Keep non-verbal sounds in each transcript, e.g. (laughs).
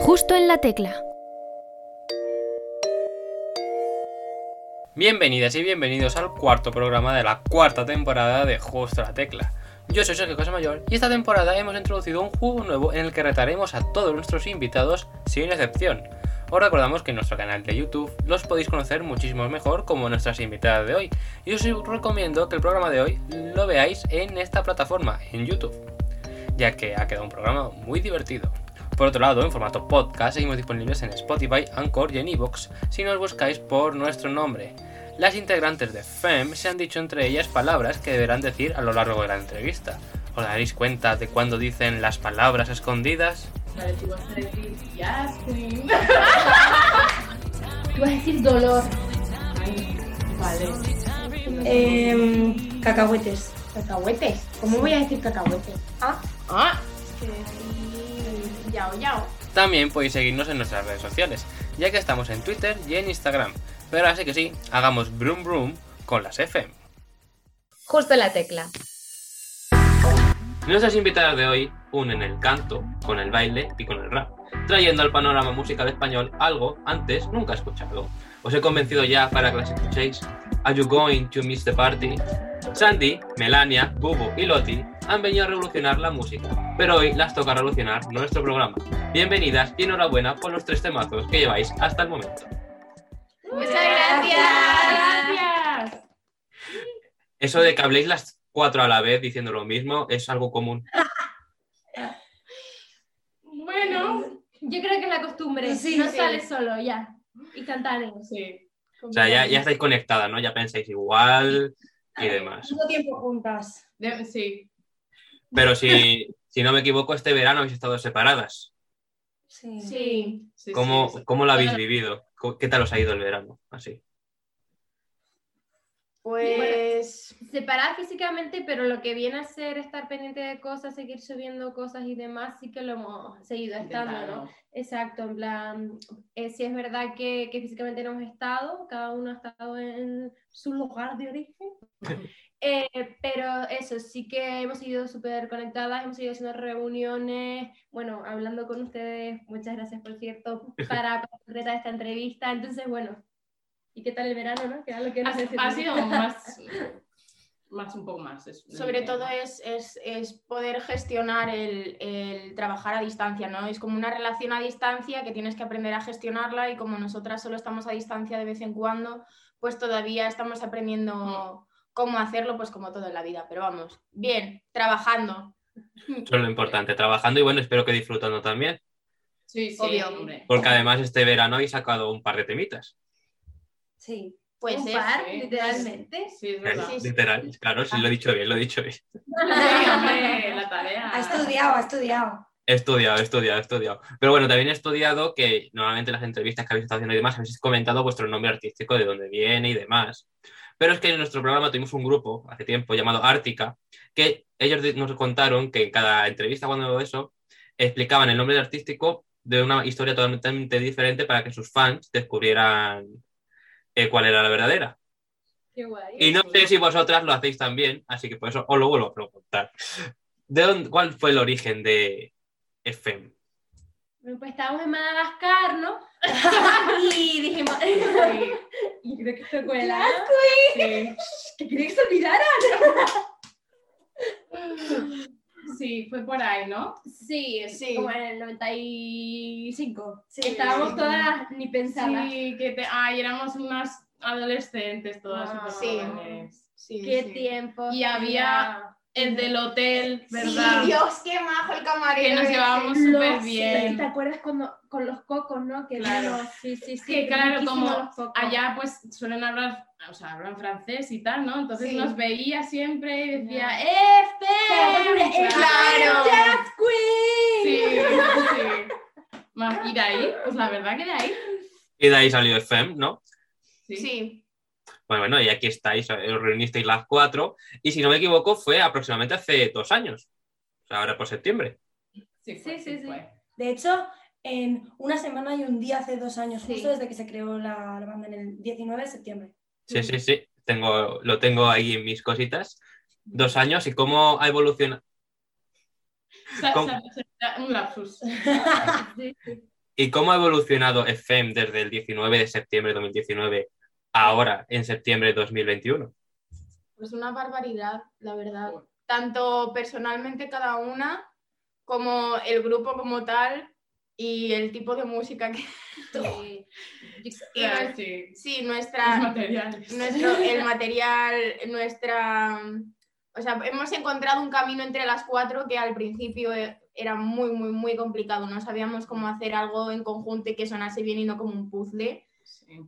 Justo en la tecla. Bienvenidas y bienvenidos al cuarto programa de la cuarta temporada de Justo la Tecla. Yo soy Sergio Casamayor y esta temporada hemos introducido un juego nuevo en el que retaremos a todos nuestros invitados sin excepción. Os recordamos que en nuestro canal de YouTube los podéis conocer muchísimo mejor como nuestras invitadas de hoy y os recomiendo que el programa de hoy lo veáis en esta plataforma, en YouTube, ya que ha quedado un programa muy divertido. Por otro lado, en formato podcast seguimos disponibles en Spotify, Anchor y en Evox si nos buscáis por nuestro nombre. Las integrantes de FEM se han dicho entre ellas palabras que deberán decir a lo largo de la entrevista. ¿Os daréis cuenta de cuando dicen las palabras escondidas? Vale, tú vas a decir Yes (laughs) Queen. Tú vas a decir dolor. Ay, vale. Em, cacahuetes. Cacahuetes. ¿Cómo voy a decir cacahuetes? Ah. Ah. Que decir yao yao. También podéis seguirnos en nuestras redes sociales, ya que estamos en Twitter y en Instagram. Pero así que sí, hagamos broom broom con las FM. Justo en la tecla. Nuestras invitadas de hoy unen el canto con el baile y con el rap, trayendo al panorama musical español algo antes nunca escuchado. Os he convencido ya para que las escuchéis. Are you going to miss the party? Sandy, Melania, Bubu y Loti han venido a revolucionar la música, pero hoy las toca revolucionar nuestro programa. Bienvenidas y enhorabuena por los tres temazos que lleváis hasta el momento. Muchas Gracias. Eso de que habléis las cuatro a la vez diciendo lo mismo es algo común. Bueno, Yo creo que es la costumbre. Sí, no sí. sale solo ya. Instantáneo. sí. O sea, ya, ya estáis conectadas, ¿no? Ya pensáis igual y demás. Mucho tiempo juntas. De- sí. Pero (laughs) si, si no me equivoco, este verano habéis estado separadas. Sí. Sí. sí, ¿Cómo, sí. ¿Cómo lo habéis vivido? ¿Qué tal os ha ido el verano? Así. Pues. Separar físicamente, pero lo que viene a ser estar pendiente de cosas, seguir subiendo cosas y demás, sí que lo hemos seguido estando, ¿no? Exacto, en plan, eh, sí es verdad que, que físicamente no hemos estado, cada uno ha estado en su lugar de origen, (laughs) Eh, pero eso, sí que hemos seguido súper conectadas, hemos seguido haciendo reuniones, bueno, hablando con ustedes, muchas gracias por cierto, (laughs) para concretar esta entrevista, entonces bueno, ¿y qué tal el verano, no? Que era lo que nos Ha, sido (laughs) más. Más un poco más. es- Sobre todo es, es, es poder gestionar el, el trabajar a distancia, ¿no? Es como una relación a distancia que tienes que aprender a gestionarla y como nosotras solo estamos a distancia de vez en cuando, pues todavía estamos aprendiendo cómo hacerlo, pues como todo en la vida. Pero vamos, bien, trabajando. Eso es lo importante, trabajando y bueno, espero que disfrutando también. Sí, sí, Obvio. hombre. Porque además este verano habéis sacado un par de temitas. Sí, Pues un es, par, sí. literalmente. Sí, es verdad. Sí, sí. Literal, claro, sí lo he dicho bien, lo he dicho bien. Sí, hombre, la tarea. Ha estudiado, ha estudiado. He estudiado, he estudiado, he estudiado. Pero bueno, también he estudiado que normalmente en las entrevistas que habéis estado haciendo y demás habéis comentado vuestro nombre artístico, de dónde viene y demás. Pero es que en nuestro programa tuvimos un grupo hace tiempo llamado Ártica, que ellos nos contaron que en cada entrevista cuando eso explicaban el nombre artístico de una historia totalmente diferente para que sus fans descubrieran eh, cuál era la verdadera. Qué guay. Y no sé si vosotras lo hacéis también, así que por eso os lo vuelvo a preguntar. ¿De dónde, ¿Cuál fue el origen de FM? Bueno, Pues estábamos en Madagascar, ¿no? (laughs) y dijimos, y creo que esto cuela. Sí. ¿Que quería que se olvidara? (laughs) Sí, fue por ahí, ¿no? Sí, Sí. como en el 95. Sí, Estábamos sí. todas ni pensadas. Sí, que te... Ay, éramos unas adolescentes todas Ah, sí. jóvenes. Sí, Qué sí. tiempo. Y había el del hotel, ¿verdad? Sí, Dios, qué majo el camarero. Que nos llevábamos súper bien. ¿Te acuerdas cuando, con los cocos, no? Que Claro. sí, sí, sí. que claro, como allá pues suelen hablar, o sea, hablan francés y tal, ¿no? Entonces Sí. nos veía siempre y decía, Ya. ¡Este! Claro. Jazz Queen. Sí, sí. Más- Y de ahí, pues la verdad que de ahí. Y de ahí salió FM, ¿no? Sí. Sí, Bueno, bueno, y aquí estáis, os reunisteis las cuatro, y si no me equivoco, fue aproximadamente hace dos años. O sea, ahora por septiembre. Sí, fue, Sí, sí. De hecho, en una semana y un día hace dos años, Sí. justo desde que se creó la, la banda en el 19 de septiembre. Sí, sí, sí. Tengo, lo tengo ahí en mis cositas. Dos años y cómo ha evolucionado. Un lapsus. (laughs) ¿Y cómo ha evolucionado FM desde el 19 de septiembre de 2019 ahora en septiembre de 2021? Pues una barbaridad, la verdad. Tanto personalmente cada una, como el grupo como tal, y el tipo de música que... (laughs) Sí. y Claro, nues- sí. sí, Los nuestra, materiales. nuestro, (laughs) el material, nuestra... O sea, hemos encontrado un camino entre las cuatro que al principio e- era muy, muy, muy complicado. No sabíamos cómo hacer algo en conjunto y que sonase bien y no como un puzzle.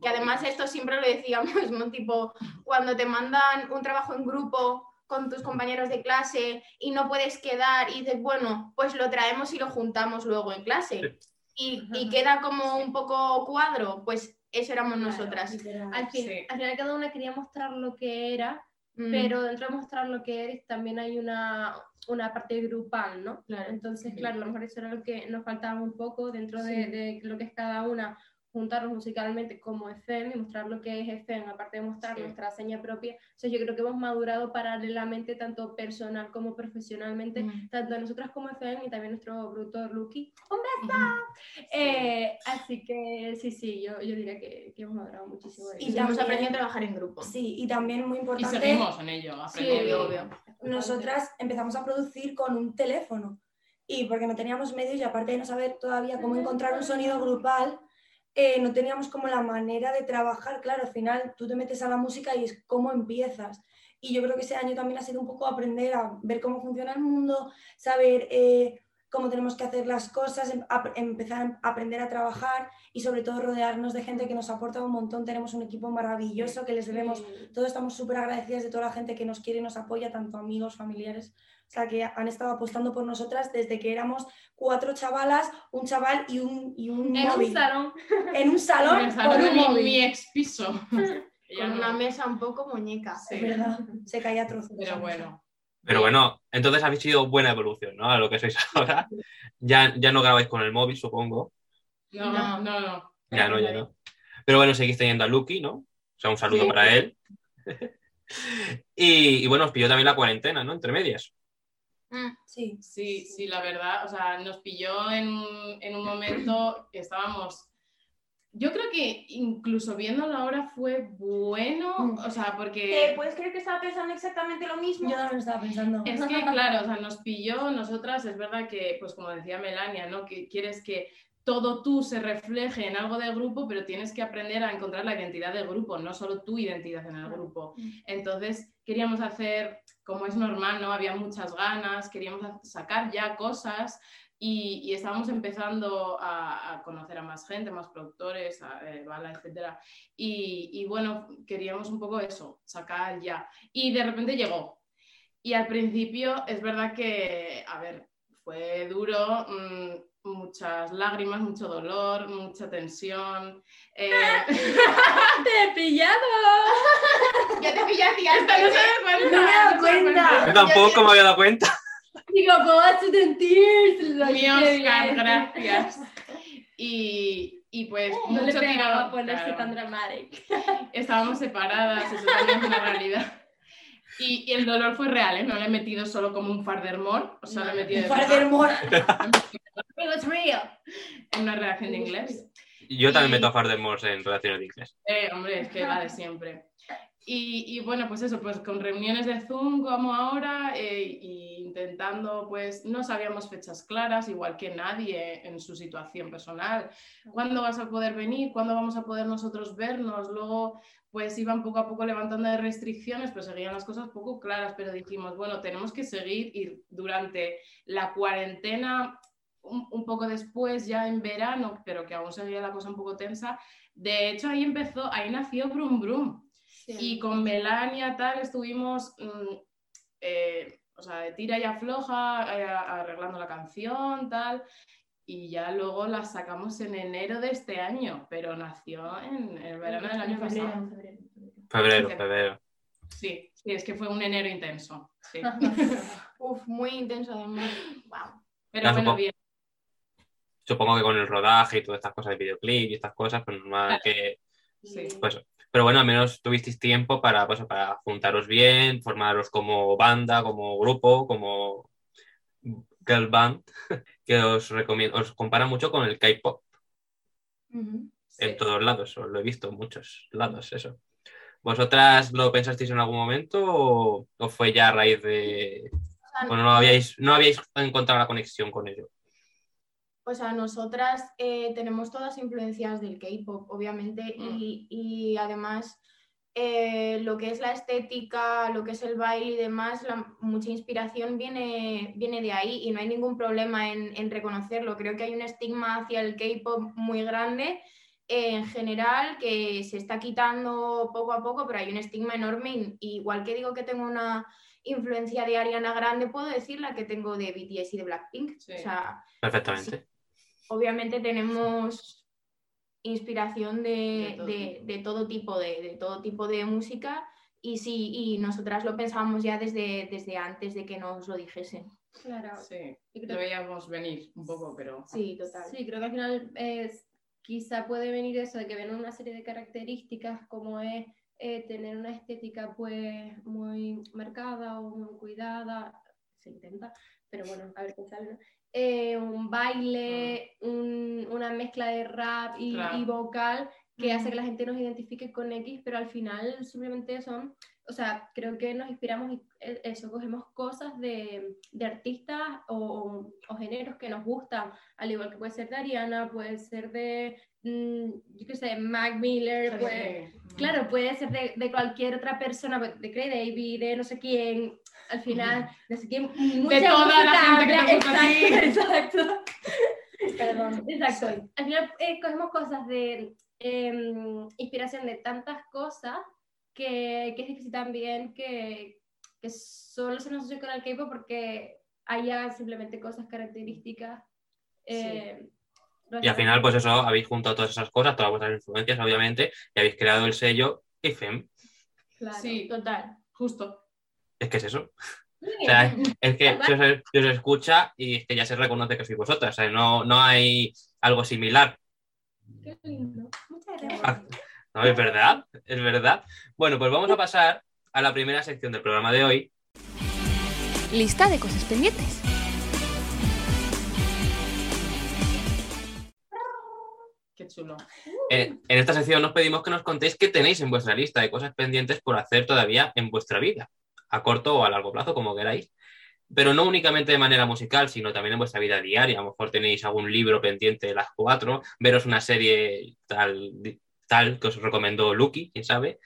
Que además esto siempre lo decíamos, ¿no? Tipo, cuando te mandan un trabajo en grupo con tus compañeros de clase y no puedes quedar y dices, bueno, pues lo traemos y lo juntamos luego en clase. Y, y queda como un poco cuadro, pues eso éramos nosotras. Al, fin, Sí. al final cada una quería mostrar lo que era, Mm, pero dentro de mostrar lo que eres también hay una, una parte grupal, ¿no? Claro. Entonces, Sí. claro, a lo mejor eso era lo que nos faltaba un poco dentro de lo que es cada una, juntarnos musicalmente como FM y mostrar lo que es FM, aparte de mostrar Sí. nuestra seña propia. O sea, yo creo que hemos madurado paralelamente, tanto personal como profesionalmente, Mm. tanto nosotras como FM y también nuestro productor Lucky. ¡Un beso! Ujú. Eh, así que sí, sí, yo, yo diría que, que hemos madurado muchísimo. Y. Y hemos aprendido a trabajar en grupo. Sí, y también muy Y importante, seguimos en ello, Sí, aprendiendo. obvio. nosotras empezamos a producir con un teléfono. Y porque no teníamos medios y aparte de no saber todavía cómo encontrar un sonido grupal, eh, no teníamos como la manera de trabajar. Claro, al final tú te metes a la música y es cómo empiezas. Y yo creo que ese año también ha sido un poco aprender a ver cómo funciona el mundo, saber eh, cómo tenemos que hacer las cosas, em- empezar a aprender a trabajar y sobre todo rodearnos de gente que nos aporta un montón. Tenemos un equipo maravilloso que les debemos todos estamos súper agradecidas de toda la gente que nos quiere y nos apoya, tanto amigos, familiares, o sea, que han estado apostando por nosotras desde que éramos cuatro chavalas, un chaval y un, y un En un móvil. salón. En un salón En salón con un mi, móvil. mi ex piso. (laughs) Con una mesa un poco muñeca. Sí. Es verdad, se caía a trozos. Pero bueno. Pero bueno, entonces habéis sido buena evolución, ¿no? A lo que sois (laughs) ahora. Ya, ya no grabáis con el móvil, supongo. No, No. no, no. Ya no, ya no. Pero bueno, seguís teniendo a Lucky, ¿no? O sea, un saludo Sí. para él. (laughs) y, y bueno, os pilló también la cuarentena, ¿no? Entre medias. Mm, Sí, Sí, sí, la verdad, o sea, nos pilló en, un- en un momento que estábamos... Yo creo que incluso viéndolo ahora fue bueno, Mm. o sea, porque... ¿Puedes creer que estaba pensando exactamente lo mismo? yo también estaba pensando. Es que, claro, o sea, nos pilló, nosotras, es verdad que, pues como decía Melania, ¿no? Que quieres que todo tú se refleje en algo del grupo, pero tienes que aprender a encontrar la identidad del grupo, no solo tu identidad en el grupo. Entonces, queríamos hacer, como es normal, ¿no? Había muchas ganas, queríamos sacar ya cosas y, y estábamos empezando a, a conocer a más gente, más productores, a, eh, Bala, etc. Y, y bueno, queríamos un poco eso, sacar ya. Y de repente llegó. Y al principio es verdad que, a ver, fue duro, mm, muchas lágrimas, mucho dolor, mucha tensión. eh, (laughs) ¡Te he pillado! Ya te pillaste, ya ¡Esta no se da cuenta! No me he dado cuenta. Yo tampoco me había dado cuenta. (laughs) Digo, ¿cómo vas a sentir? Mi Oscar, gracias. Y, y pues No le mucho pegaba tiro- ponerse claro. tan dramático. estábamos separadas, eso también es una realidad. Y, y el dolor fue real, ¿eh? No le he metido solo como un fardermore, o sea, le he metido de Father Moore. (laughs) It was real. en una redacción de inglés. Yo también Y- meto a Fardemors en relaciones de inglés. Eh, hombre, es que la de siempre. Y, y bueno, pues eso, pues con reuniones de Zoom como ahora, eh, y intentando, pues no sabíamos fechas claras, igual que nadie en su situación personal. ¿Cuándo vas a poder venir? ¿Cuándo vamos a poder nosotros vernos? Luego, pues iban poco a poco levantando de restricciones, pero seguían las cosas poco claras, pero dijimos, bueno, tenemos que seguir y durante la cuarentena, un, un poco después, ya en verano, pero que aún seguía la cosa un poco tensa, de hecho ahí empezó, ahí nació Brum Brum. Y con Melania tal estuvimos, mm, eh, o sea, de tira y afloja, eh, arreglando la canción, tal. Y ya luego la sacamos en enero de este año, pero nació en el verano del año pasado. Febrero, febrero. Sí, sí, es que fue un enero intenso. sí. (laughs) Uf, muy intenso además. Wow. Pero Ya, bueno, supongo. bien. Supongo que con el rodaje y todas estas cosas de videoclip y estas cosas, pues normal que. Sí. Pues, pero bueno, al menos tuvisteis tiempo para, pues, para juntaros bien, formaros como banda, como grupo, como girl band, (laughs) que os recomiendo, os compara mucho con el K-pop. Sí. en todos lados, os lo he visto en muchos lados, eso. ¿Vosotras lo pensasteis en algún momento o, o fue ya a raíz de... Bueno, no habíais, no habíais encontrado la conexión con ello? O sea, nosotras eh, tenemos todas influencias del K-pop, obviamente, Mm. y, y además eh, lo que es la estética, lo que es el baile y demás, la- mucha inspiración viene, viene de ahí y no hay ningún problema en, en reconocerlo. Creo que hay un estigma hacia el K-pop muy grande eh, en general que se está quitando poco a poco, pero hay un estigma enorme. y- igual que digo que tengo una influencia de Ariana Grande, puedo decir la que tengo de BTS y de Blackpink. Sí. O sea, Perfectamente. Obviamente tenemos inspiración de, De todo de- tipo. de todo tipo de, de todo tipo de música y sí, y nosotras lo pensábamos ya desde, desde antes de que nos lo dijesen. Claro. Sí, Y lo creo, veíamos venir un poco, pero... Sí, total. sí, creo que al final es, quizá puede venir eso de que ven una serie de características como es eh, tener una estética pues muy marcada o muy cuidada, se intenta, pero bueno, a ver qué sale, ¿no? Eh, un baile, un- una mezcla de rap y, Claro. y vocal que hace que la gente nos identifique con X, pero al final simplemente son, o sea, creo que nos inspiramos y eh, eso, cogemos cosas de, de artistas o, o géneros que nos gustan, al igual que puede ser de Ariana, puede ser de, mm, yo qué sé, Mac Miller, puede, Sí. claro, puede ser de, de cualquier otra persona, de Craig David, de no sé quién, al final, no sé quién, mucha toda la música gente que te gusta exacto, (laughs) exacto. Perdón. Exacto. Al final eh, cogemos cosas de em, inspiración de tantas cosas que, que es difícil también que, que solo se nos asocie con el K-pop porque haya simplemente cosas características. eh, Y al final, pues eso, habéis juntado todas esas cosas, todas vuestras influencias, obviamente, y habéis creado el sello IFEM. claro. Sí, Total. justo. Es que es eso. O sea, es que (laughs) se os, se os escucha y es que ya se reconoce que sois vosotras. O sea, no, no hay algo similar. Qué lindo. Muchas gracias. Ah, No, es verdad, es verdad. Bueno, pues vamos a pasar a la primera sección del programa de hoy. Lista de cosas pendientes. Qué chulo. Eh, en esta sección os pedimos que nos contéis qué tenéis en vuestra lista de cosas pendientes por hacer todavía en vuestra vida, a corto o a largo plazo, como queráis. Pero no únicamente de manera musical, sino también en vuestra vida diaria. A lo mejor tenéis algún libro pendiente de las cuatro, veros una serie tal, tal que os recomendó Lucky, quién sabe.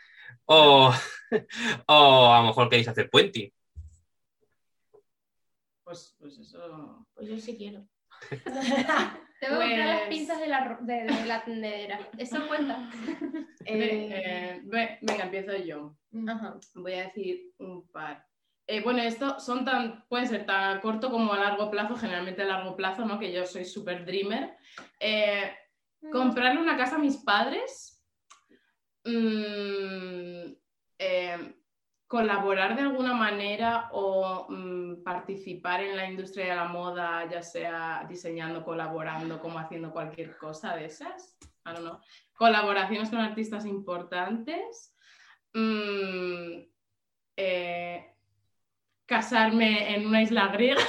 O, (laughs) o a lo mejor queréis hacer puenting. Pues, pues eso. Pues yo sí quiero. (laughs) Tengo que comprar las Pues- pinzas de la, de, de la tendedera. ¿Eso cuenta? (laughs) Eh, (laughs) eh, ve- venga, empiezo yo. Ajá. Voy a decir un par. Eh, bueno, esto son tan, pueden ser tan a corto como a largo plazo, generalmente a largo plazo, ¿no? Que yo soy súper dreamer. Eh, comprarle una casa a mis padres, mm, eh, colaborar de alguna manera o mm, participar en la industria de la moda, ya sea diseñando, colaborando, como haciendo cualquier cosa de esas. I don't know. Colaboraciones con artistas importantes. Mm, eh, casarme en una isla griega.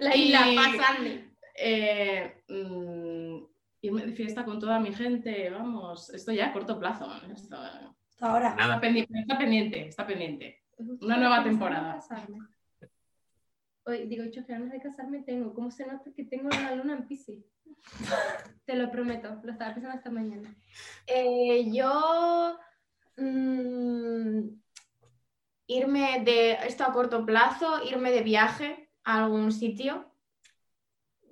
La (laughs) Y- isla pasando. Eh, mm, irme de fiesta con toda mi gente, vamos, esto ya a corto plazo. Esto, Hasta ahora. Nada. está, pendiente, está pendiente, está pendiente. Una nueva temporada. Hoy digo, yo que ganas de casarme tengo. ¿Cómo se nota que tengo la luna en Piscis? (laughs) Te lo prometo, lo estaba pensando esta mañana. Eh, yo mm, irme de esto a corto plazo, irme de viaje a algún sitio,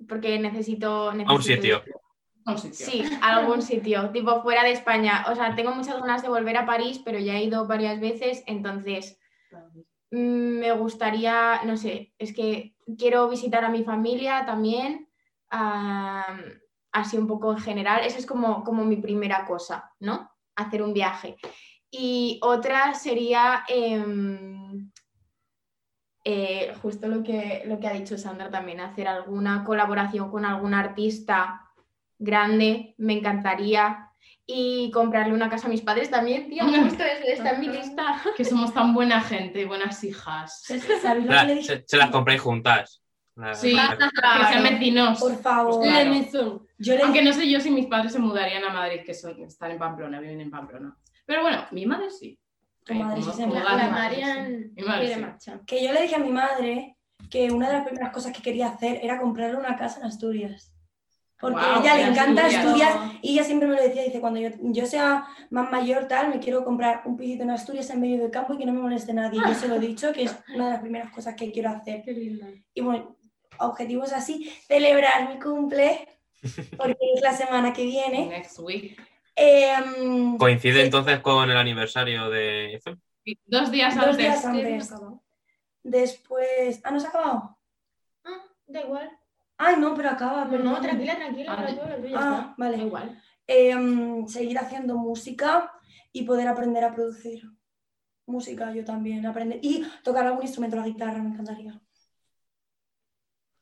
porque necesito, A un necesito sitio. Sí, algún sitio, tipo fuera de España. O sea, tengo muchas ganas de volver a París, pero ya he ido varias veces, entonces mm, me gustaría, no sé, es que quiero visitar a mi familia también, am, así un poco en general. Esa es como, como mi primera cosa, ¿no? Hacer un viaje. Y otra sería em, eh, justo lo que, lo que ha dicho Sandra también, hacer alguna colaboración con algún artista grande, me encantaría. Y comprarle una casa a mis padres también, tío, (laughs) justo eso está en mi lista. Que somos tan buena gente, buenas hijas. Se, se las compráis juntas. Sí, que sean vecinos. Por favor. Claro. Maison. Yo Aunque no sé yo si mis padres se mudarían a Madrid, que son, están en Pamplona, viven en Pamplona. Pero bueno, mi madre sí. Tu madre sí se marcha. que yo le dije a mi madre que una de las primeras cosas que quería hacer era comprarle una casa en Asturias. Porque a ella le en encanta Asturias. Asturias y ella siempre me lo decía, dice, cuando yo, yo sea más mayor tal, me quiero comprar un pisito en Asturias en medio del campo y que no me moleste nadie. Yo se lo he (laughs) dicho, que es una de las primeras cosas que quiero hacer. Y bueno, objetivos así, celebrar mi cumple, porque es la semana que viene. (laughs) Next week. Em, Coincide entonces con el aniversario de FM. Dos días Dos antes. días antes. Después... Ah, ¿no se ha acabado? Ah, da igual. Ay, no, pero acaba. No, perdón. no, tranquila, tranquila, Ah, lo tuyo, lo tuyo, ya Ah, está. vale. Da igual. Em, seguir haciendo música y poder aprender a producir música yo también aprender y tocar algún instrumento la guitarra me encantaría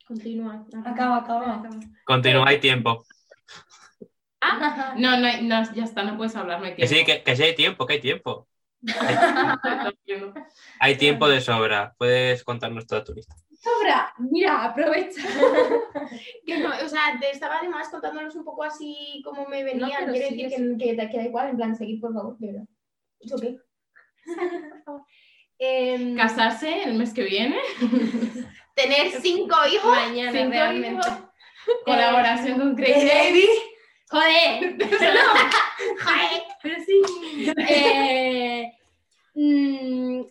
Continúa. Acaba, acaba. Continúa, hay tiempo. Ah, (laughs) no, no, hay- no, ya está, no puedes hablar, no hay Que tiempo. sí, que, que sí hay tiempo, que hay tiempo. Entiendo. (laughs) Hay tiempo de sobra. Puedes contarnos toda tu lista. Sobra, mira, aprovecha. (laughs) Que no, o sea, te estaba además contándonos un poco así como me venían. pero Quiero sí, decir sí. que, que, que da igual, en plan, seguir, por favor, de verdad. ¿Eso qué? (laughs) Em, Casarse el mes que viene. (laughs) Tener cinco hijos. Mañana, Cinco realmente. hijos. Colaboración con Crazy Baby Joder. Joder. Pero sí. Eh, mm, eh,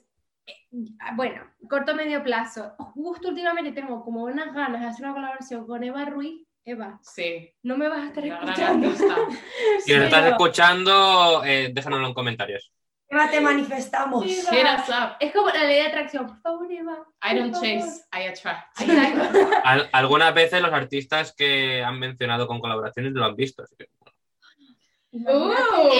bueno, corto medio plazo. Justo últimamente tengo como unas ganas de hacer una colaboración con Eva Ruiz. Eva, Sí, no me vas a estar la escuchando. (laughs) Si nos estás escuchando, eh, déjanoslo en comentarios. Eva te manifestamos Eva. Up. Es como la ley de atracción. Por favor, Eva. I don't chase, I attract. (laughs) Al- algunas veces los artistas que han mencionado con colaboraciones lo han visto. así que- Uh,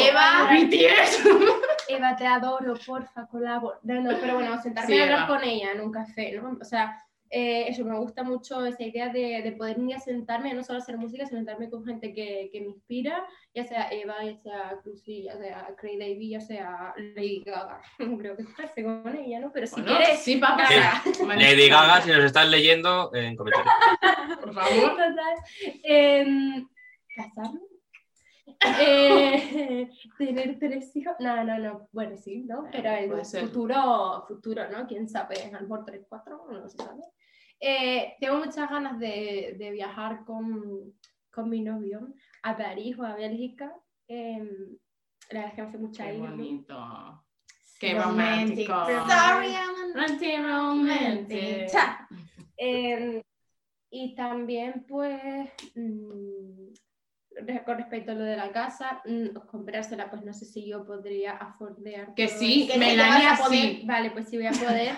Eva. BTS. (laughs) Eva, te adoro, porfa, colabor. No, no, pero bueno, sentarme Sí, a hablar Eva. con ella en un café, ¿no? O sea, eh, eso, me gusta mucho esa idea de, de poder día sentarme, no solo hacer música, sino sentarme con gente que, que me inspira, ya sea Eva, ya sea Cruci, ya sea Craig David, ya sea Lady Gaga. (laughs) Creo que casé con ella, ¿no? Pero si Bueno, quieres, sí, papá. (laughs) Lady Gaga, si nos estás leyendo, eh, en comentarios. Por favor. Total. Em, ¿Casarme? Eh, (laughs) tener tres hijos. No, no, no. Bueno, sí, ¿no? Pero el futuro, futuro, ¿no? ¿Quién sabe? A lo mejor tres, cuatro, no se sabe. Eh, tengo muchas ganas de, de viajar con, con mi novio a París o a Bélgica. Em, la verdad es que me hace mucha Qué bonito. Qué romántico. Sorry, I'm Romantic. Eh, y también, pues, mm, re- con respecto a lo de la casa, mm, comprársela, pues no sé si yo podría afordear. Que sí, que sí, Melania sí. Vale, pues sí voy a poder.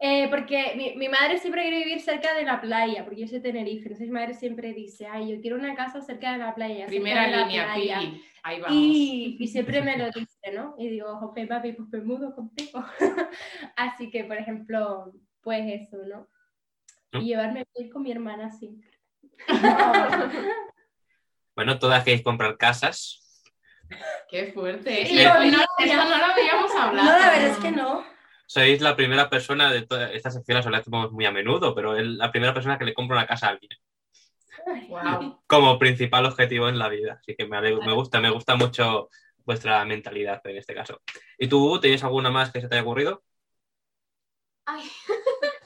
Eh, porque mi, mi madre siempre quiere vivir cerca de la playa, porque yo soy de Tenerife, entonces mi madre siempre dice, ay, yo quiero una casa cerca de la playa. Primera de la línea, playa". Pili. Ahí vamos. Y, y siempre me lo dice, ¿no? Y digo, ok, papi, pues me mudo contigo. (laughs) Así que, por ejemplo, pues eso, ¿no? ¿No? Y llevarme bien con mi hermana siempre. (laughs) (laughs) Bueno, todas queréis comprar casas. Qué fuerte. Sí, ¿eh? yo- no, eso no lo habíamos no hablado. la verdad es que no Sois la primera persona de toda esta sección, la solemos muy a menudo, pero es la primera persona que le compra una casa a alguien. Wow. Como principal objetivo en la vida. Así que me, alegro- me gusta, me gusta mucho vuestra mentalidad en este caso. ¿Y tú, tienes alguna más que se te haya ocurrido? Ay. (laughs)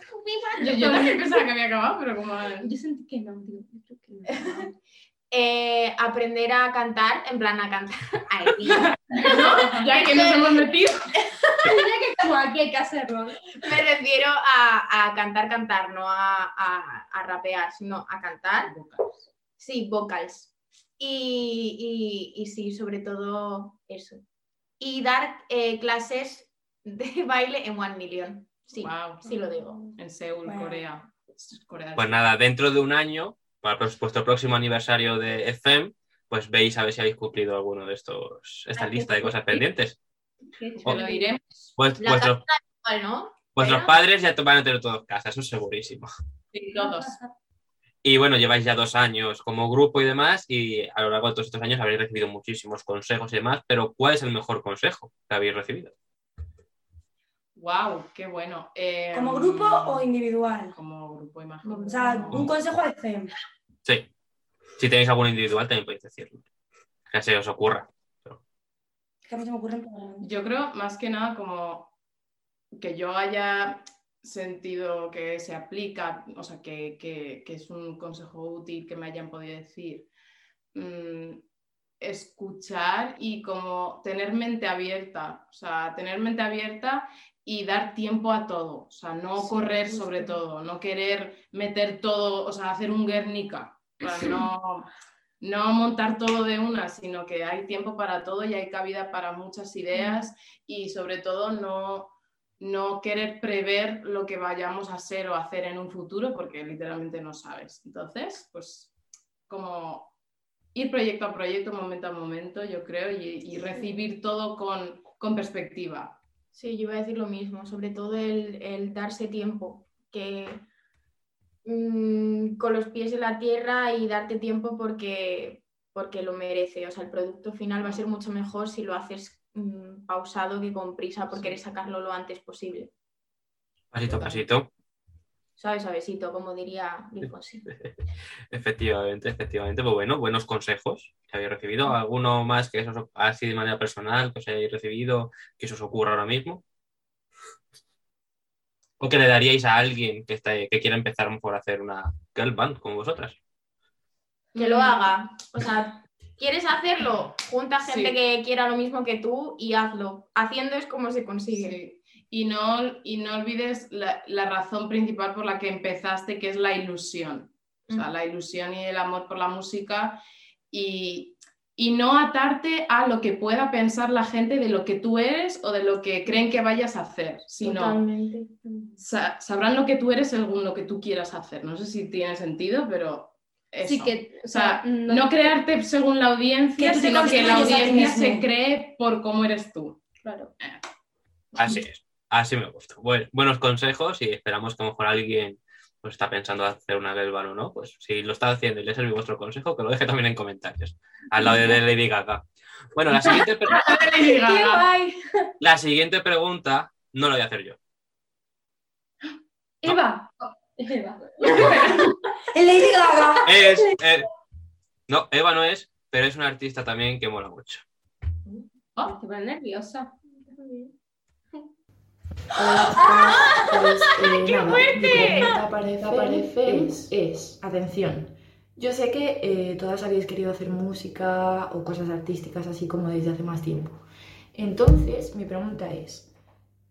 Yo, yo también pensaba que había acabado, pero como. Yo sentí que no, digo, (laughs) Eh, aprender a cantar, en plan a cantar. (laughs) Ay, tío. ¿No? (laughs) Ya que nos hemos metido. (laughs) Ya que aquí hay que hacerlo. Me refiero a, a cantar, cantar, no a, a, a rapear, sino a cantar. Sí, vocals. Y, y, y sí, sobre todo eso. Y dar eh, clases de baile en One Million. Sí, Wow. sí lo digo. En Seúl, Wow. Corea. Pues nada, dentro de un año, para vuestro próximo aniversario de FM, pues veis a ver si habéis cumplido alguno de estos, esta lista de cosas pendientes. Lo diré. La vuestros, Igual, ¿no? vuestros Pero- padres ya te van a tener todos casa, eso es segurísimo. Sí, todos. Y bueno, lleváis ya dos años como grupo y demás, y a lo largo de todos estos años habréis recibido muchísimos consejos y demás, pero ¿cuál es el mejor consejo que habéis recibido? Wow, qué bueno. Eh, ¿Como grupo o individual? Como grupo, imagino. O sea, un consejo al CEM. Sí. Si tenéis algún individual, también podéis decirlo. Que se os ocurra. Se me ocurren palabras. Yo creo más que nada como que yo haya sentido que se aplica, o sea, que, que- que es un consejo útil que me hayan podido decir. Mm, escuchar y como tener mente abierta, o sea, tener mente abierta y dar tiempo a todo, o sea, no Sí, correr justo. sobre todo, no querer meter todo, o sea, hacer un Guernica, para no, no montar todo de una, sino que hay tiempo para todo y hay cabida para muchas ideas y sobre todo no, no querer prever lo que vayamos a hacer o hacer en un futuro porque literalmente no sabes. Entonces, pues como ir proyecto a proyecto, momento a momento, yo creo, y, y recibir todo con, con perspectiva. Sí, yo iba a decir lo mismo, sobre todo el, el darse tiempo, que mm, con los pies en la tierra y darte tiempo porque, porque lo merece. O sea, el producto final va a ser mucho mejor si lo haces mm, pausado que con prisa por Sí. querer sacarlo lo antes posible. Pasito a pasito. Suave, suavecito, como diría Fonsi. (laughs) Efectivamente, efectivamente. Pues bueno, buenos consejos que habéis recibido. ¿Alguno más que eso así de manera personal que os hayáis recibido, que se os ocurra ahora mismo? ¿O que le daríais a alguien que, está, que quiera empezar a hacer una girl band como vosotras? Que lo haga. O sea, ¿quieres hacerlo? Junta gente Sí. que quiera lo mismo que tú y hazlo. Haciendo es como se consigue. Sí. Y no, y no olvides la, la razón principal por la que empezaste, que es la ilusión. O sea, Mm. la ilusión y el amor por la música y, y no atarte a lo que pueda pensar la gente de lo que tú eres o de lo que creen que vayas a hacer, sino sa- sabrán lo que tú eres según lo que tú quieras hacer. No sé si tiene sentido, pero eso. Sí que, O sea, no, no crearte según la audiencia, sino que la audiencia se cree por cómo eres tú. claro. Así es. Así me gusta. Buen- buenos consejos y esperamos que a lo mejor alguien pues, está pensando hacer una girl band o no. Pues si lo está haciendo y le sirve vuestro consejo, que lo deje también en comentarios. Al lado de Lady Gaga. Bueno, la siguiente, pre- (laughs) ¡Qué guay! la siguiente pregunta no la voy a hacer yo. Eva. Eva. ¡El (laughs) Lady Gaga! Es. eh, no, Eva no es, pero es una artista también que mola mucho. Me estoy poniendo nerviosa. Pues, eh, ¡Qué nada, fuerte! mi pregunta parece, parece es, es, atención, yo sé que eh, todas habéis querido hacer música o cosas artísticas así como desde hace más tiempo. Entonces, mi pregunta es,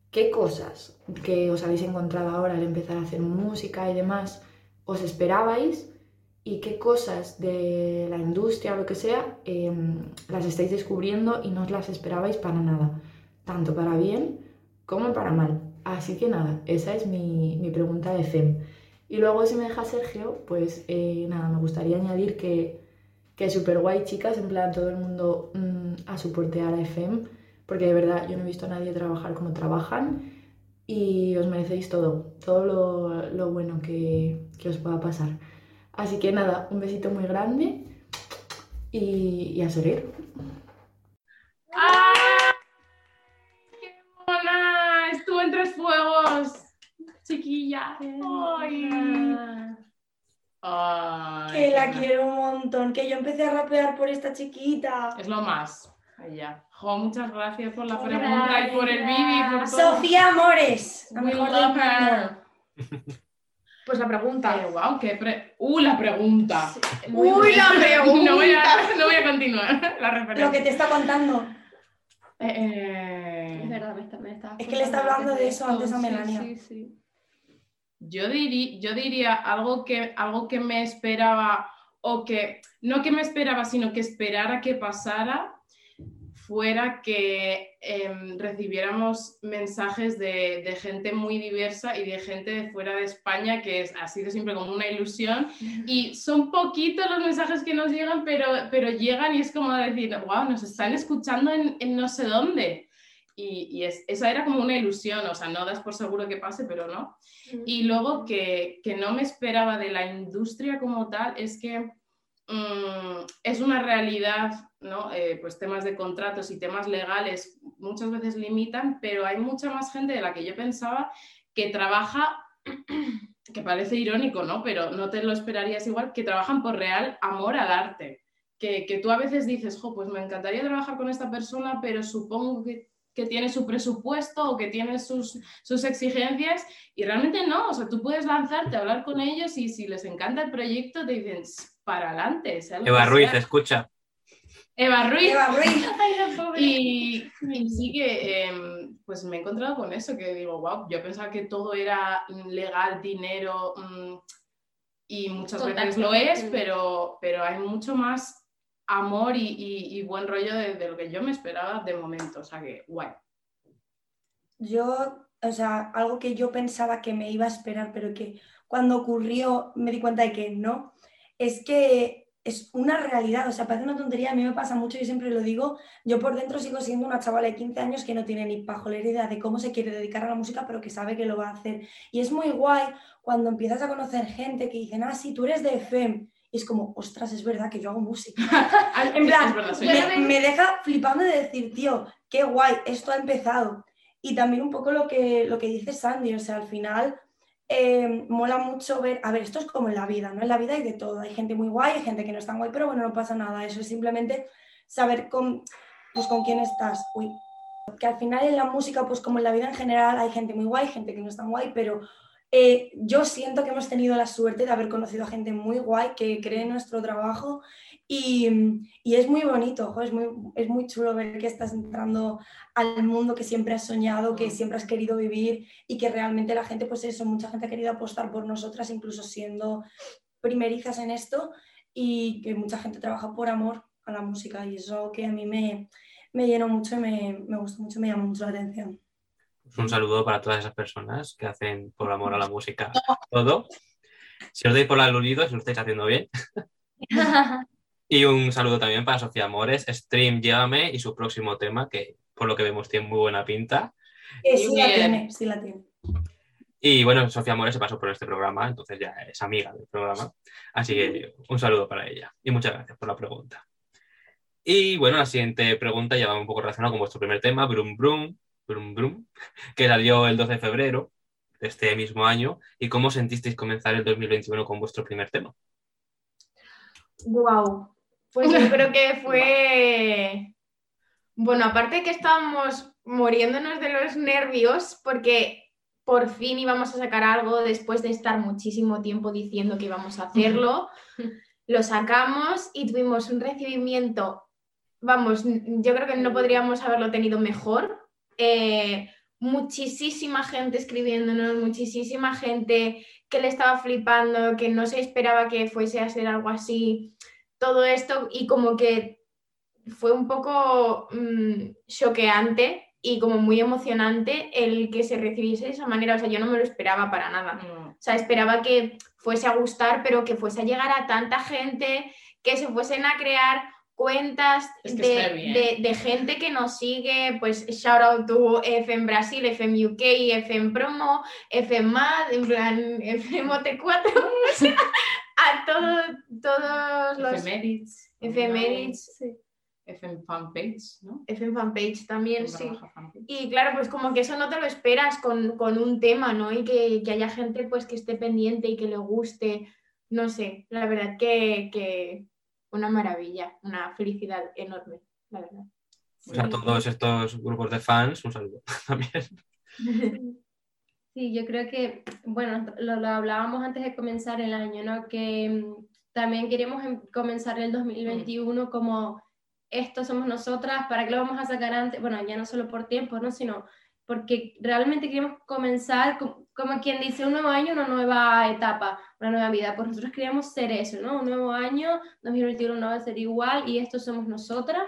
¿qué cosas que os habéis encontrado ahora al empezar a hacer música y demás os esperabais? ¿Y qué cosas de la industria o lo que sea eh, las estáis descubriendo y no os las esperabais para nada? Tanto para bien como para mal. Así que nada, esa es mi, mi pregunta de FEM. Y luego, si me deja Sergio, pues eh, nada, me gustaría añadir que, que súper guay, chicas, en plan todo el mundo mm, a soportear a FEM, porque de verdad yo no he visto a nadie trabajar como trabajan y os merecéis todo, todo lo, lo bueno que, que os pueda pasar. Así que nada, un besito muy grande y, a seguir. ¡Ah! Mona! Estuvo en tres fuegos. Chiquilla. Ay. Ay, Que la quiero un montón. Que yo empecé a rapear por esta chiquita. Es lo más. Allá. Jo, muchas gracias por la pregunta y por el por todo. Sofía Amores. La mejor. Pues la pregunta. Eh, wow, qué pre... ¡Uh, la pregunta! ¡Uy, la pregunta! (laughs) No voy a, (laughs) no voy a continuar (laughs) la referencia. Lo que te está contando. Eh, eh, Es verdad, me está, me está Es que le está hablando de eso antes a Melania. Sí, sí. Yo, diría algo que, algo que me esperaba, o que no que me esperaba, sino que esperara que pasara, fuera que em, recibiéramos mensajes de, de gente muy diversa y de gente de fuera de España, que es, ha sido siempre como una ilusión. Y son poquitos los mensajes que nos llegan, pero, pero llegan y es como decir, wow, nos están escuchando en, en no sé dónde. Y, y es, esa era como una ilusión, o sea, no das por seguro que pase, pero no. Y luego que, que no me esperaba de la industria como tal es que mm, es una realidad, ¿no? Eh, pues temas de contratos y temas legales muchas veces limitan, pero hay mucha más gente de la que yo pensaba que trabaja, (clears throat) que parece irónico, ¿no? Pero no te lo esperarías igual, que trabajan por real amor al arte. Que, que tú a veces dices, jo, pues me encantaría trabajar con esta persona, pero supongo que que tiene su presupuesto o que tiene sus, sus, exigencias y realmente no, o sea, tú puedes lanzarte a hablar con ellos y si les encanta el proyecto te dicen para adelante. Eva Ruiz, escucha. Eva Ruiz. Eva Ruiz. (laughs) y, y, sí que eh, pues me he encontrado con eso, que digo, wow, yo pensaba que todo era legal, dinero, mmm, y muchas veces lo es, pero, pero hay mucho más amor y, buen rollo de, lo que yo me esperaba de momento. O sea que, guay. Yo, o sea, algo que yo pensaba que me iba a esperar, pero que cuando ocurrió me di cuenta de que no, es que es una realidad, o sea, parece una tontería, a mí me pasa mucho, yo siempre lo digo, yo por dentro sigo siendo una chavala de 15 años que no tiene ni pajolera idea de cómo se quiere dedicar a la música, pero que sabe que lo va a hacer. Y es muy guay cuando empiezas a conocer gente que dicen, ah, sí, tú eres de FM, y es como, ostras, es verdad que yo hago música. (laughs) en plan, verdad, me, me, deja flipando de decir, tío, qué guay, esto ha empezado. Y también un poco lo que, lo que dice Sandy, o sea, al final eh, mola mucho ver, a ver, esto es como en la vida, ¿no? En la vida hay de todo, hay gente muy guay, hay gente que no es tan guay, pero bueno, no pasa nada, eso es simplemente saber con, pues, con quién estás. Uy. Que al final en la música, pues como en la vida en general, hay gente muy guay, gente que no es tan guay, pero eh, yo siento que hemos tenido la suerte de haber conocido a gente muy guay que cree en nuestro trabajo y, y es muy bonito, ojo, es, muy, es muy chulo ver que estás entrando al mundo que siempre has soñado, que siempre has querido vivir y que realmente la gente, pues eso, mucha gente ha querido apostar por nosotras, incluso siendo primerizas en esto y que mucha gente trabaja por amor a la música y eso que a mí me, me llenó mucho y me, me gustó mucho, me llamó mucho la atención. Un saludo para todas esas personas que hacen por amor a la música (laughs) todo. Si os doy por el aludido, si lo estáis haciendo bien. (laughs) y un saludo también para Sofía Amores, Stream Llévame y su próximo tema, que por lo que vemos tiene muy buena pinta. Sí, la tiene, sí la tiene. Y bueno, Sofía Amores se pasó por este programa, entonces ya es amiga del programa. Así que un saludo para ella. Y muchas gracias por la pregunta. Y bueno, la siguiente pregunta ya va un poco relacionada con vuestro primer tema, Brum Brum. Brum Brum, que salió el 12 de febrero de este mismo año. ¿Y cómo sentisteis comenzar el 2021 con vuestro primer tema? Wow, pues yo (laughs) creo que fue. Bueno, aparte de que estábamos muriéndonos de los nervios, porque por fin íbamos a sacar algo después de estar muchísimo tiempo diciendo que íbamos a hacerlo. (laughs) Lo sacamos y tuvimos un recibimiento, vamos, yo creo que no podríamos haberlo tenido mejor. Eh, muchísima gente escribiéndonos, muchísima gente que le estaba flipando, que no se esperaba que fuese a ser algo así, todo esto y como que fue un poco mmm, choqueante y como muy emocionante el que se recibiese de esa manera, o sea, yo no me lo esperaba para nada, mm. o sea, esperaba que fuese a gustar, pero que fuese a llegar a tanta gente, que se fuesen a crear cuentas es que de, de, de, gente que nos sigue, pues shout out to FM Brasil, FM UK, FM Promo, FM Mad, en plan FM 4 a todo, todos los... Efemérides. Efemérides, sí. FM Fanpage, ¿no? FM Fanpage también, sí. Fanpage. Y claro, pues como que eso no te lo esperas con, con un tema, ¿no? Y que, que, haya gente pues que esté pendiente y que le guste, no sé, la verdad que... que una maravilla, una felicidad enorme, la verdad. Pues a todos estos grupos de fans, un saludo (laughs) también. (laughs) Sí, yo creo que, bueno, lo, lo, hablábamos antes de comenzar el año, ¿no? Que mm, también queremos em, comenzar el 2021 como esto somos nosotras, ¿para qué lo vamos a sacar antes? Bueno, ya no solo por tiempo, ¿no? Sino porque realmente queremos comenzar, como, quien dice, un nuevo año, una nueva etapa, una nueva vida. Pues nosotros queríamos ser eso, ¿no? Un nuevo año, 2021 no va a ser igual y esto somos nosotras.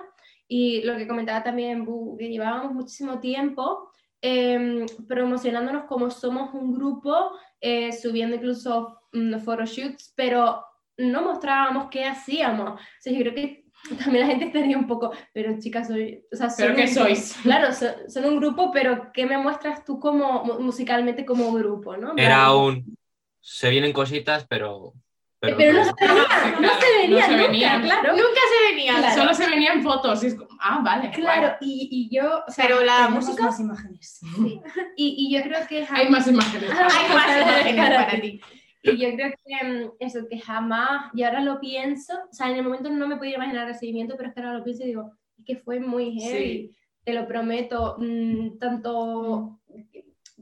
Y lo que comentaba también, que llevábamos muchísimo tiempo eh, promocionándonos como somos un grupo, eh, subiendo incluso um, photoshoots, pero no mostrábamos qué hacíamos. O sea, yo creo que (laughs) también la gente estaría un poco, pero chicas, soy, o sea, ¿Pero qué un, sois? Claro, son, son, un grupo, pero ¿qué me muestras tú como musicalmente como grupo, no? Era un, se vienen cositas, pero... Pero, pero no, se veía, no se venía se nunca, venían. claro. Nunca se venía. Claro. Solo se veía en fotos. y es como, ah, vale. Claro, y, y yo, o sea, Pero la música. más imágenes. (laughs) sí. y, y yo creo que guay. (laughs) Hay más imágenes. Hay más imágenes para ti. Y yo creo que mm, eso, que jamás, y ahora lo pienso, o sea, en el momento no me podía imaginar el recibimiento, pero es que ahora lo pienso y digo, es que fue muy heavy, te lo prometo, mm, tanto,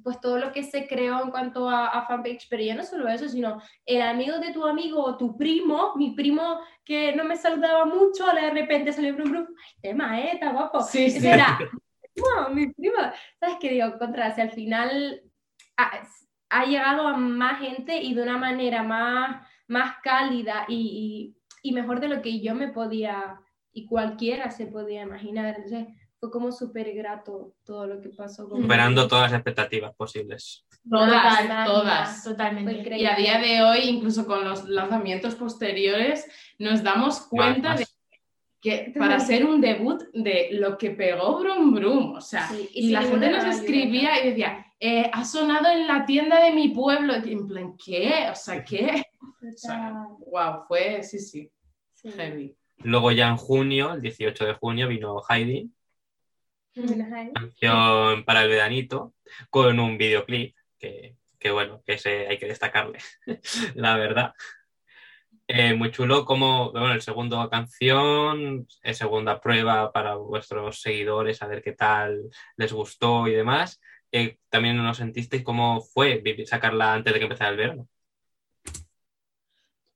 pues todo lo que se creó en cuanto a, a fanpage, pero ya no solo eso, sino el amigo de tu amigo o tu primo, mi primo que no me saludaba mucho, de repente salió brum, ay, tema, eh, está guapo. Sí, Ese sí. era, "No, mi prima, ¿sabes qué digo? Contra, si al final ha, ha llegado a más gente y de una manera más, más cálida y, y- y mejor de lo que yo me podía y cualquiera se podía imaginar. Entonces fue como súper grato todo lo que pasó. con Superando todas las expectativas posibles. Todas, Total, todas. Totalmente. Y a día de hoy, incluso con los lanzamientos posteriores, nos damos cuenta Más, de. Que para ser un debut de lo que pegó Brum Brum, o sea, Sí, y, la gente nos ayuda, escribía y decía, eh, ha sonado en la tienda de mi pueblo, y en plan, ¿qué? O sea, ¿qué? (laughs) O sea, wow, fue, sí, sí, Sí. heavy. Luego ya en junio, el 18 de junio, vino Heidi, canción para el veranito, con un videoclip que, que bueno, que ese hay que destacarle, (laughs) la verdad. Eh, muy chulo como, bueno, el segundo canción, eh, segunda prueba para vuestros seguidores, a ver qué tal les gustó y demás. Eh, también nos sentisteis cómo fue sacarla antes de que empezara el verano.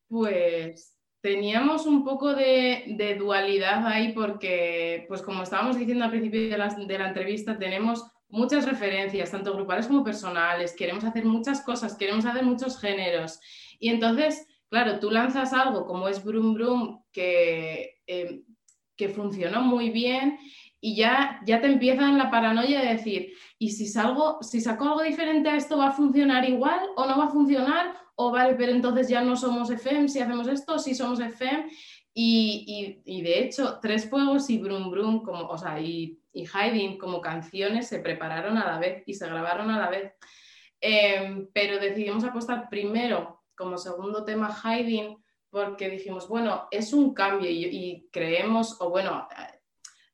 Pues teníamos un poco de, dualidad ahí porque, pues como estábamos diciendo al principio de la entrevista, tenemos muchas referencias, tanto grupales como personales, queremos hacer muchas cosas, queremos hacer muchos géneros. Y entonces, claro, tú lanzas algo como es Brum Brum, que, eh, que funcionó muy bien y ya, ya te empiezan la paranoia de decir, ¿y si, salgo, si saco algo diferente a esto va a funcionar igual o no va a funcionar? O vale, pero entonces ya no somos FM si hacemos esto, si somos FM. Y, y- y de hecho, Tres Fuegos y Brum Brum, como, o sea, y, y Hiding como canciones se prepararon a la vez y se grabaron a la vez. Em, pero decidimos apostar primero como segundo tema Hiding porque dijimos, bueno, es un cambio y, creemos, o bueno,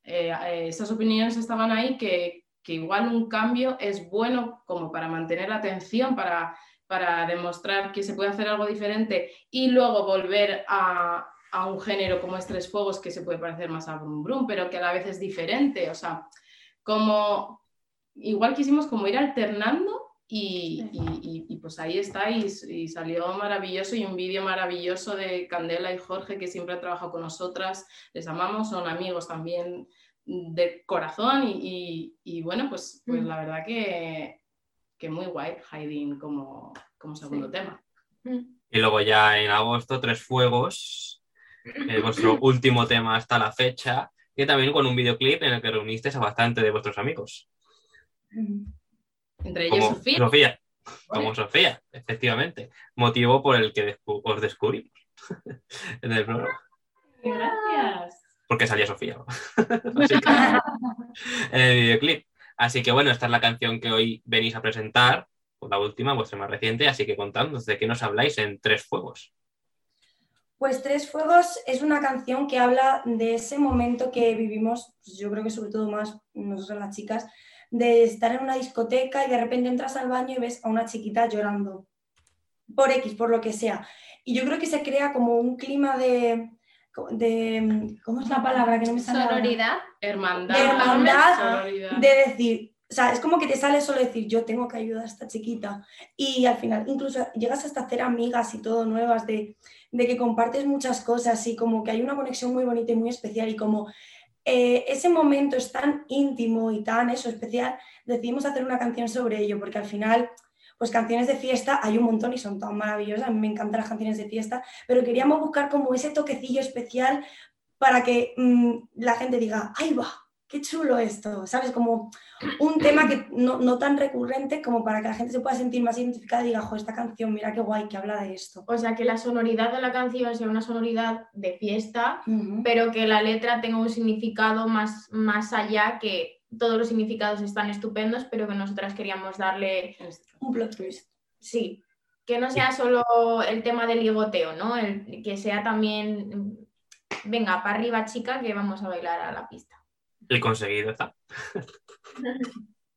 eh, eh, opiniones estaban ahí que, que igual un cambio es bueno como para mantener la atención, para, para demostrar que se puede hacer algo diferente y luego volver a, a un género como es Tres Fuegos que se puede parecer más a Brum Brum, pero que a la vez es diferente. O sea, como igual quisimos como ir alternando y, y- y- y pues ahí está y, y salió maravilloso y un vídeo maravilloso de Candela y Jorge que siempre han trabajado con nosotras, les amamos, son amigos también de corazón y, y- y bueno, pues, pues Mm. la verdad que, que muy guay Hiding como, como segundo tema. Y luego ya en agosto, Tres Fuegos, eh, vuestro (laughs) último tema hasta la fecha, y también con un videoclip en el que reunisteis a bastante de vuestros amigos. Entre ellos Como Sofía. Sofía. Como Sofía, efectivamente. Motivo por el que descu- os descubrimos (laughs) en el programa. Gracias. Porque salía Sofía. (laughs) en el videoclip. Así que bueno, esta es la canción que hoy venís a presentar, la última, vuestra más reciente, así que contadnos de qué nos habláis en Tres Fuegos. Pues Tres Fuegos es una canción que habla de ese momento que vivimos, pues yo creo que sobre todo más nosotros las chicas, de estar en una discoteca y de repente entras al baño y ves a una chiquita llorando, por X, por lo que sea. Y yo creo que se crea como un clima de, de ¿cómo es la palabra que no me sale ahora? Sonoridad. Hermandad. De hermandad, sororidad. de decir, o sea, es como que te sale solo decir, yo tengo que ayudar a esta chiquita. Y al final, incluso llegas hasta hacer amigas y todo nuevas, de, de que compartes muchas cosas y como que hay una conexión muy bonita y muy especial. Y como eh, ese momento es tan íntimo y tan eso especial, decidimos hacer una canción sobre ello, porque al final, pues canciones de fiesta hay un montón y son tan maravillosas. A mí me encantan las canciones de fiesta, pero queríamos buscar como ese toquecillo especial para que mm, la gente diga, ¡ay va! ¡Qué chulo esto! ¿Sabes? Como un tema que no, no tan recurrente como para que la gente se pueda sentir más identificada y diga, jo, esta canción, mira qué guay que habla de esto. O sea, que la sonoridad de la canción sea una sonoridad de fiesta, pero que la letra tenga un significado más, más allá, que todos los significados están estupendos, pero que nosotras queríamos darle, Un plot twist. sí, que no sea solo el tema del ligoteo, ¿no? El, que sea también venga, para arriba chica, que vamos a bailar a la pista. Y conseguido está.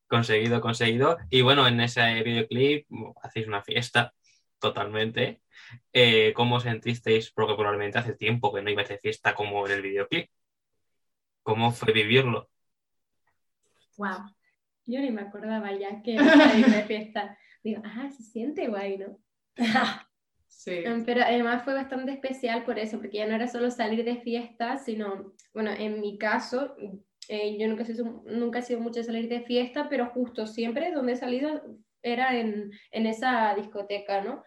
conseguido, conseguido. Y bueno, en ese videoclip hacéis una fiesta totalmente. Eh, ¿Cómo sentisteis? Porque probablemente hace tiempo que no ibais de fiesta como en el videoclip. ¿Cómo fue vivirlo? Wow. Yo ni me acordaba ya que ir de fiesta. Digo, ah, se siente guay, ¿no? (laughs) Sí. Um, Pero además fue bastante especial por eso, porque ya no era solo salir de fiesta, sino, bueno, en mi caso, eh, yo nunca he, sido, nunca he sido mucho de salir de fiesta, pero justo siempre donde he salido era en, en esa discoteca, ¿no?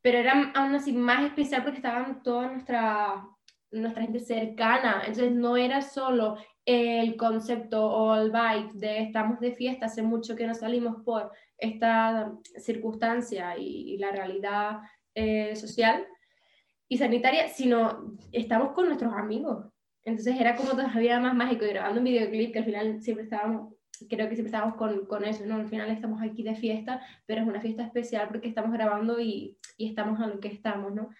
Pero era aún así más especial porque estaban toda nuestra, nuestra gente cercana, entonces no era solo el concepto o el vibe de estamos de fiesta, hace mucho que no salimos por esta circunstancia y, y la realidad eh, social y sanitaria, sino estamos con nuestros amigos. Entonces era como todavía más mágico y grabando un videoclip que al final siempre estábamos, creo que siempre estábamos con, con eso, ¿no? Al final estamos aquí de fiesta, pero es una fiesta especial porque estamos grabando y, y estamos a lo que estamos, ¿no?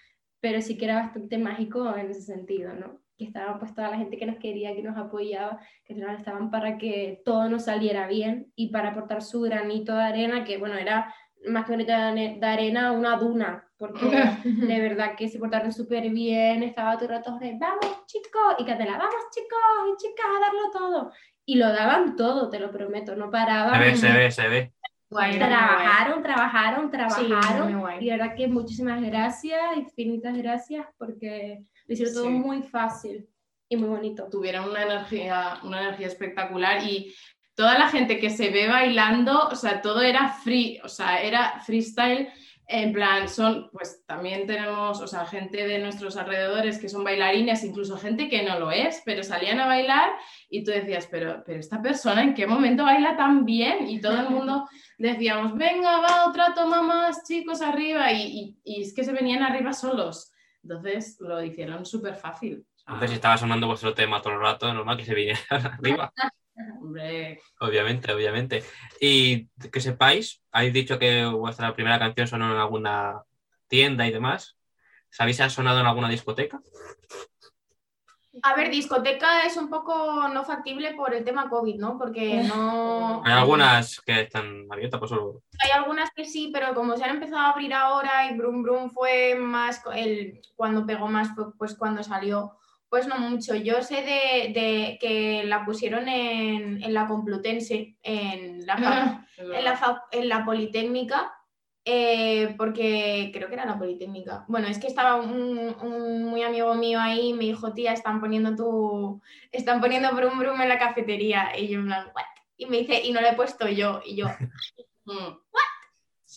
Pero sí que era bastante mágico en ese sentido, ¿no? Que estaban pues toda la gente que nos quería, que nos apoyaba, que al final estaban para que todo nos saliera bien y para aportar su granito de arena, que bueno, era más que un granito de arena, una duna, porque de (laughs) verdad que se portaron súper bien, estaba todo el rato de, vamos chicos, y Catela, vamos chicos y chicas a darlo todo. Y lo daban todo, te lo prometo, no paraban. Se ve, se ve, se ve. Guay. Trabajaron, trabajaron, Sí, trabajaron. guay. y de verdad que muchísimas gracias, infinitas gracias, porque lo hicieron todo Sí. muy fácil y muy bonito. tuvieron una energía, una energía espectacular y toda la gente que se ve bailando, o sea, todo era free, o sea, era freestyle. En plan, son, pues también tenemos, o sea, gente de nuestros alrededores que son bailarines, incluso gente que no lo es, pero salían a bailar y tú decías, pero, pero esta persona en qué momento baila tan bien? Y todo el (laughs) mundo decíamos, venga, va, otra toma más, chicos, arriba, y, y- y es que se venían arriba solos. Entonces lo hicieron súper fácil. Entonces, si estaba sonando vuestro tema todo el rato, normal que se vinieran (laughs) arriba. Hombre, Obviamente, obviamente. Y que sepáis, habéis dicho que vuestra primera canción sonó en alguna tienda y demás. ¿Sabéis si ha sonado en alguna discoteca? A ver, discoteca es un poco no factible por el tema COVID, ¿no? Porque no... Hay algunas que están abiertas, pues solo. Hay algunas que sí, pero como se han empezado a abrir ahora y Brum Brum fue más, co- el, cuando pegó más fue pues cuando salió, pues no mucho. Yo sé de, de que la pusieron en, en la Complutense, en la, fa- en la, fa- en la Politécnica, eh, porque creo que era la Politécnica. Bueno, es que estaba un, un muy amigo mío ahí y me dijo, tía, están poniendo tu, están poniendo Brum Brum en la cafetería. Y yo en plan, "What?". Y me dice, y no lo he puesto yo. Y yo, (laughs) Mm.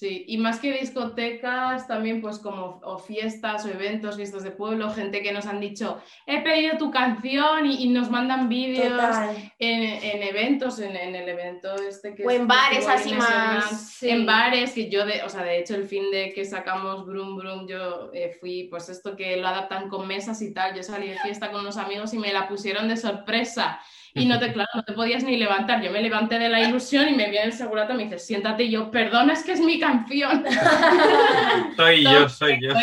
Sí, y más que discotecas, también pues como o fiestas o eventos, fiestas de pueblo, gente que nos han dicho, he pedido tu canción y, y nos mandan vídeos en, en eventos, en, en el evento este que O es en bares Festival así más, sí. En bares, que yo, de, o sea, de hecho el fin de que sacamos Brum Brum, yo eh, fui, pues esto que lo adaptan con mesas y tal, yo salí de fiesta con unos amigos y me la pusieron de sorpresa. Y no te, claro, no te podías ni levantar. Yo me levanté de la ilusión y me viene el segurato y me dice, siéntate. Y yo, perdona, es que es mi canción. (laughs) Soy yo, soy yo.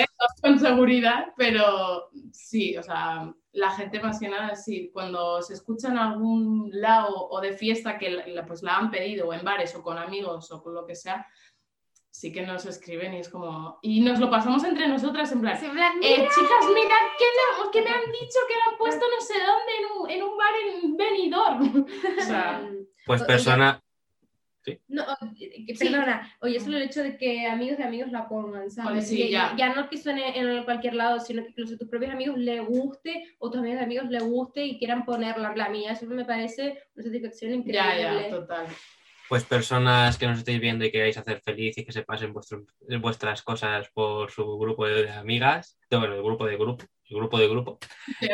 con seguridad, pero sí, o sea, la gente más que nada, sí, cuando se escucha en algún lado o de fiesta que pues la han pedido, o en bares, o con amigos, o con lo que sea, sí que nos escriben y es como... Y nos lo pasamos entre nosotras en plan... en plan, Eh, chicas, mirad que, que me han dicho que lo han puesto no sé dónde en un, en un bar en Benidorm. (laughs) O sea, (laughs) Pues persona. No, eh, que- perdona, oye, solo el hecho de que amigos de amigos la pongan, ¿sabes? Oye, sí, Que ya. no que suene en cualquier lado, sino que incluso a tus propios amigos le guste, o tus amigos de amigos le guste y quieran ponerla. La mía, eso me parece una satisfacción increíble. ya, ya, total. Pues personas que nos estéis viendo y queráis hacer feliz y que se pasen vuestro- vuestras cosas por su grupo de amigas, de- bueno, el grupo de grupo, el grupo de grupo,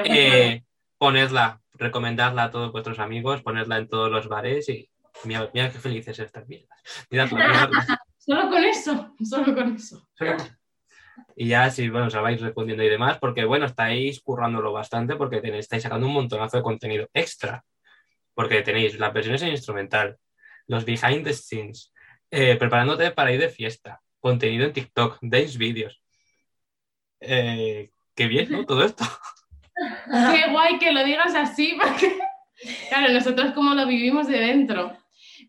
eh, ponedla, recomendadla a todos vuestros amigos, ponedla en todos los bares y mira, mira qué felices estas mierdas. (laughs) Miradla, miradla. Solo con eso, solo con eso. Y ya si bueno, os vais respondiendo y demás, porque bueno, estáis currándolo bastante porque tenéis, estáis sacando un montonazo de contenido extra. Porque tenéis las versiones en instrumental, los behind the scenes, eh, preparándote para ir de fiesta, contenido en TikTok, dance vídeos. Eh, qué bien, ¿no? Todo esto. (laughs) qué guay que lo digas así, porque, claro, nosotros como lo vivimos de dentro,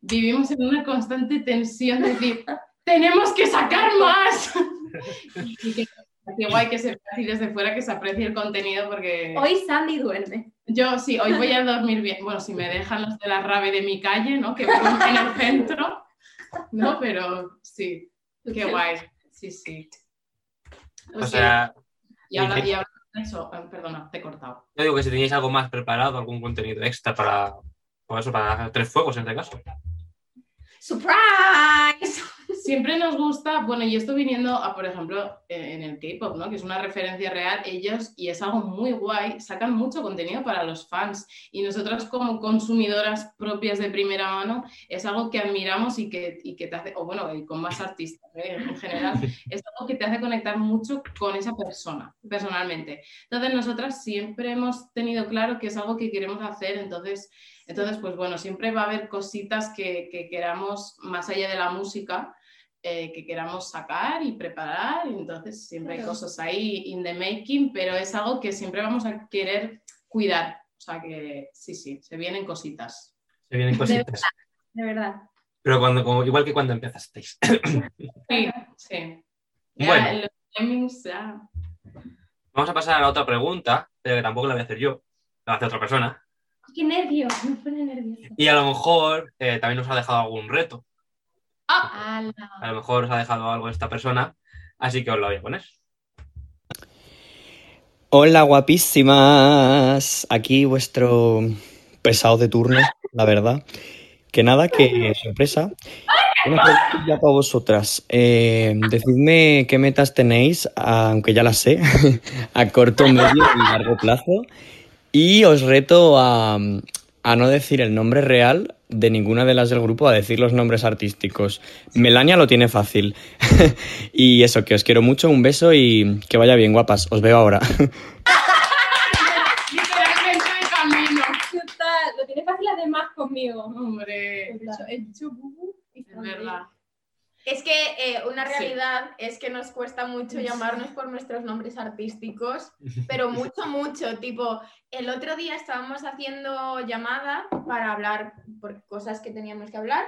vivimos en una constante tensión de decir, tenemos que sacar más. (laughs) Y qué guay que se vea así desde fuera, que se aprecie el contenido, porque Hoy Sandy duerme. yo sí, hoy voy a dormir bien. Bueno, si me dejan los de la rave de mi calle, ¿no? Que en el centro, ¿no? Pero sí, qué guay. Sí, sí. O sea, y ahora, y- ahora eso, eh, perdona, te he cortado. yo digo que si teníais algo más preparado, algún contenido extra para, por eso, para tres fuegos en este caso. ¡Surprise! Siempre nos gusta, bueno, y esto viniendo a, por ejemplo, eh, en el K-pop, ¿no? Que es una referencia real, ellos, y es algo muy guay, sacan mucho contenido para los fans. Y nosotras como consumidoras propias de primera mano, es algo que admiramos y que, y que te hace, o bueno, y con más artistas ¿eh? en general, (laughs) es algo que te hace conectar mucho con esa persona, personalmente. Entonces, nosotras siempre hemos tenido claro que es algo que queremos hacer, entonces... Entonces, pues bueno, siempre va a haber cositas que, que queramos, más allá de la música, eh, que queramos sacar y preparar. entonces, siempre hay cosas ahí in the making, pero es algo que siempre vamos a querer cuidar. O sea que sí, sí, se vienen cositas. Se vienen cositas. De verdad. Pero cuando, como- igual que cuando empezasteis. (coughs) Sí, sí. Ya, Bueno. los timings, ya. Vamos a pasar a la otra pregunta, pero que tampoco la voy a hacer yo, la hacer otra persona. Qué nervio, me pone nerviosa. Y a lo mejor eh, también nos ha dejado algún reto. Ah, A lo mejor os ha dejado algo esta persona, así que os lo voy a poner. Hola guapísimas, aquí vuestro pesado de turno, la verdad. Que nada, que sorpresa. Una preguntilla para vosotras. Eh, decidme qué metas tenéis, aunque ya las sé, (laughs) a corto, medio y largo plazo. Y os reto a, a no decir el nombre real de ninguna de las del grupo, a decir los nombres artísticos. Melania lo tiene fácil. (laughs) y eso, que os quiero mucho, un beso y que vaya bien, guapas. Os veo ahora. (laughs) lo tiene fácil además conmigo. Hombre, He dicho, he dicho bubu y es verdad. Es que eh, una Sí. realidad es que nos cuesta mucho llamarnos por nuestros nombres artísticos, (laughs) pero mucho, mucho. Tipo, el otro día estábamos haciendo llamada para hablar por cosas que teníamos que hablar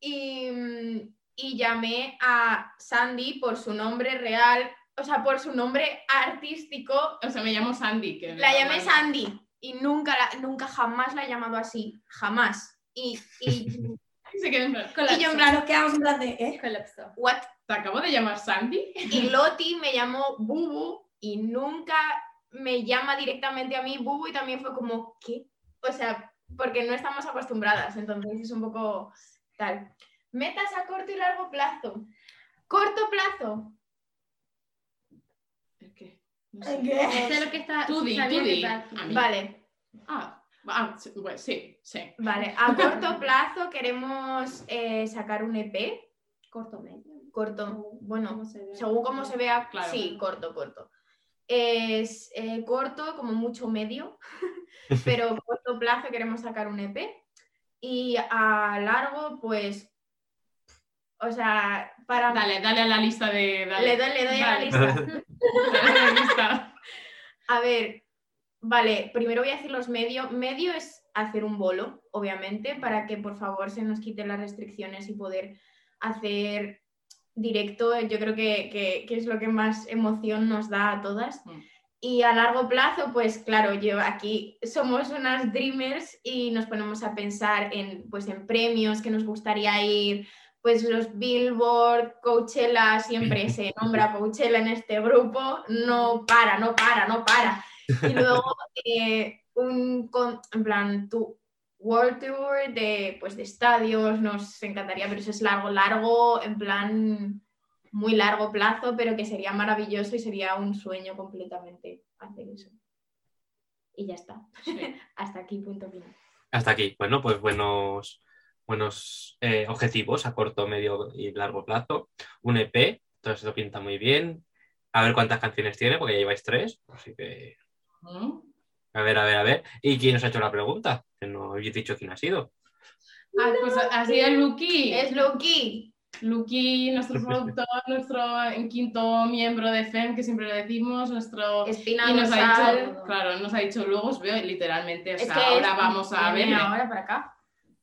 y, mm, y llamé a Sandy por su nombre real, o sea, por su nombre artístico. O sea, me llamo Sandy. Que La llamé Sandy y nunca, la- nunca jamás la he llamado así, jamás. Y, y (laughs) Se quedó en plan, y yo en Nos plan, quedamos en plan de, ¿eh? Colapso. ¿what? ¿Te acabo de llamar Sandy? Y Loti me llamó Bubu y nunca me llama directamente a mí Bubu y también fue como, ¿qué? O sea, porque no estamos acostumbradas, entonces es un poco tal. Metas a corto y largo plazo. Corto plazo. ¿El qué? No sé. ¿Qué? Sé lo que está Tú di, tú que di. tal. A mí. Vale, Ah, ah, sí, bueno, sí, sí. vale. A corto (laughs) plazo queremos eh, sacar un EP. Corto medio. Corto, bueno, ¿Cómo se ve? según cómo se vea, Claro. sí, corto, corto. Es eh, corto, como mucho medio, (laughs) pero a corto plazo queremos sacar un EP. Y a largo, pues, o sea, para... Dale, dale a la lista de. dale. Le doy, le doy a la Dale. lista. (laughs) Dale a la lista. A ver, vale, primero voy a decir los medio. Medio es hacer un bolo, obviamente, para que por favor se nos quiten las restricciones y poder hacer directo. Yo creo que, que- que es lo que más emoción nos da a todas. Mm. Y a largo plazo, pues claro, yo aquí somos unas dreamers y nos ponemos a pensar en, pues, en premios que nos gustaría ir, pues los Billboard, Coachella, siempre (laughs) se nombra Coachella en este grupo, no para, no para, no para. Y luego eh, un, con- en plan, tu World Tour de, pues, de estadios, nos encantaría, pero eso es largo, largo, en plan muy largo plazo, pero que sería maravilloso y sería un sueño completamente hacer eso. Y ya está. (laughs) Hasta aquí, punto final. Hasta aquí. Bueno, pues buenos, buenos eh, objetivos a corto, medio y largo plazo. Un EP, todo eso pinta muy bien. A ver cuántas canciones tiene, porque ya lleváis tres. Así que, Mm. a ver, a ver, a ver. ¿Y quién os ha hecho la pregunta? Que no habéis dicho quién ha sido. Ah, pues así el Lucky. Es Loki. Lucky, nuestro (laughs) productor, nuestro quinto miembro de FEM, que siempre le decimos, nuestro... Espina Y nos ha dicho, claro, nos ha dicho, luego os veo literalmente, o Es sea, que ahora es- vamos a verle. ahora para acá.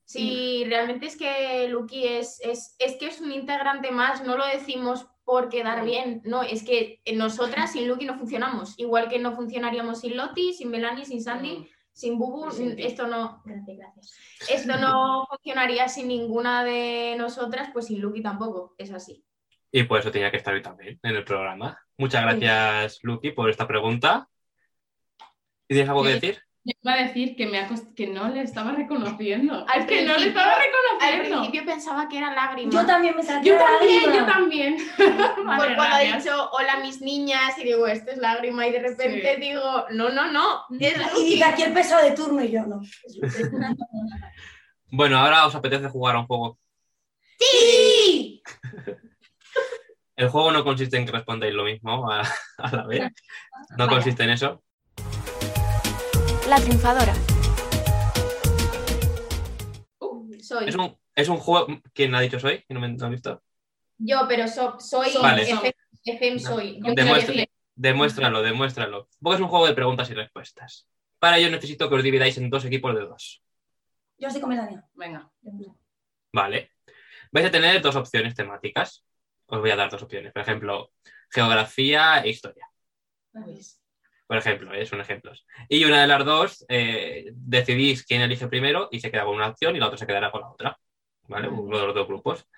Sí, realmente es que Lucky es, es, es que es un integrante más, no lo decimos por quedar bien, no, es que nosotras sin Lucky no funcionamos, igual que no funcionaríamos sin Loti, sin Melanie, sin Sandy, Mm. sin Bubu, ti. esto no, gracias, gracias. Esto no funcionaría sin ninguna de nosotras, pues sin Lucky tampoco, es así. Y por eso tenía que estar hoy también en el programa. Muchas gracias, Lucky, por esta pregunta. ¿Y tienes algo que Sí. decir? Yo iba a decir que, me ha cost- que no le estaba reconociendo. Al Es que no le estaba Al reconociendo. principio pensaba que era lágrima. Yo también me saqué Yo también, lágrima. yo también. (laughs) Por Vale, cuando ha dicho hola mis niñas y digo, esto es lágrima y de repente Sí. digo, no, no, no, es Y dice aquí el pesado de turno y yo no. (laughs) Bueno, ahora os apetece jugar a un juego. ¡Sí! El juego no consiste en que respondéis lo mismo a, a la vez. (laughs) No consiste en eso. La triunfadora. Soy Es un, es un juego. ¿Quién ha dicho soy? ¿Que no me no he visto? yo, pero so- soy Vale. FM, FM soy. FM. Demuéstralo, demuéstralo. Porque es un juego de preguntas y respuestas. Para ello necesito que os dividáis en dos equipos de dos. Yo soy con Melania. Venga. Vale. Vais a tener dos opciones temáticas. Os voy a dar dos opciones. Por ejemplo, geografía e historia. Por ejemplo, eh, son ejemplos. Y una de las dos eh, decidís quién elige primero y se queda con una opción y la otra se quedará con la otra. ¿Vale? Uno de los dos grupos.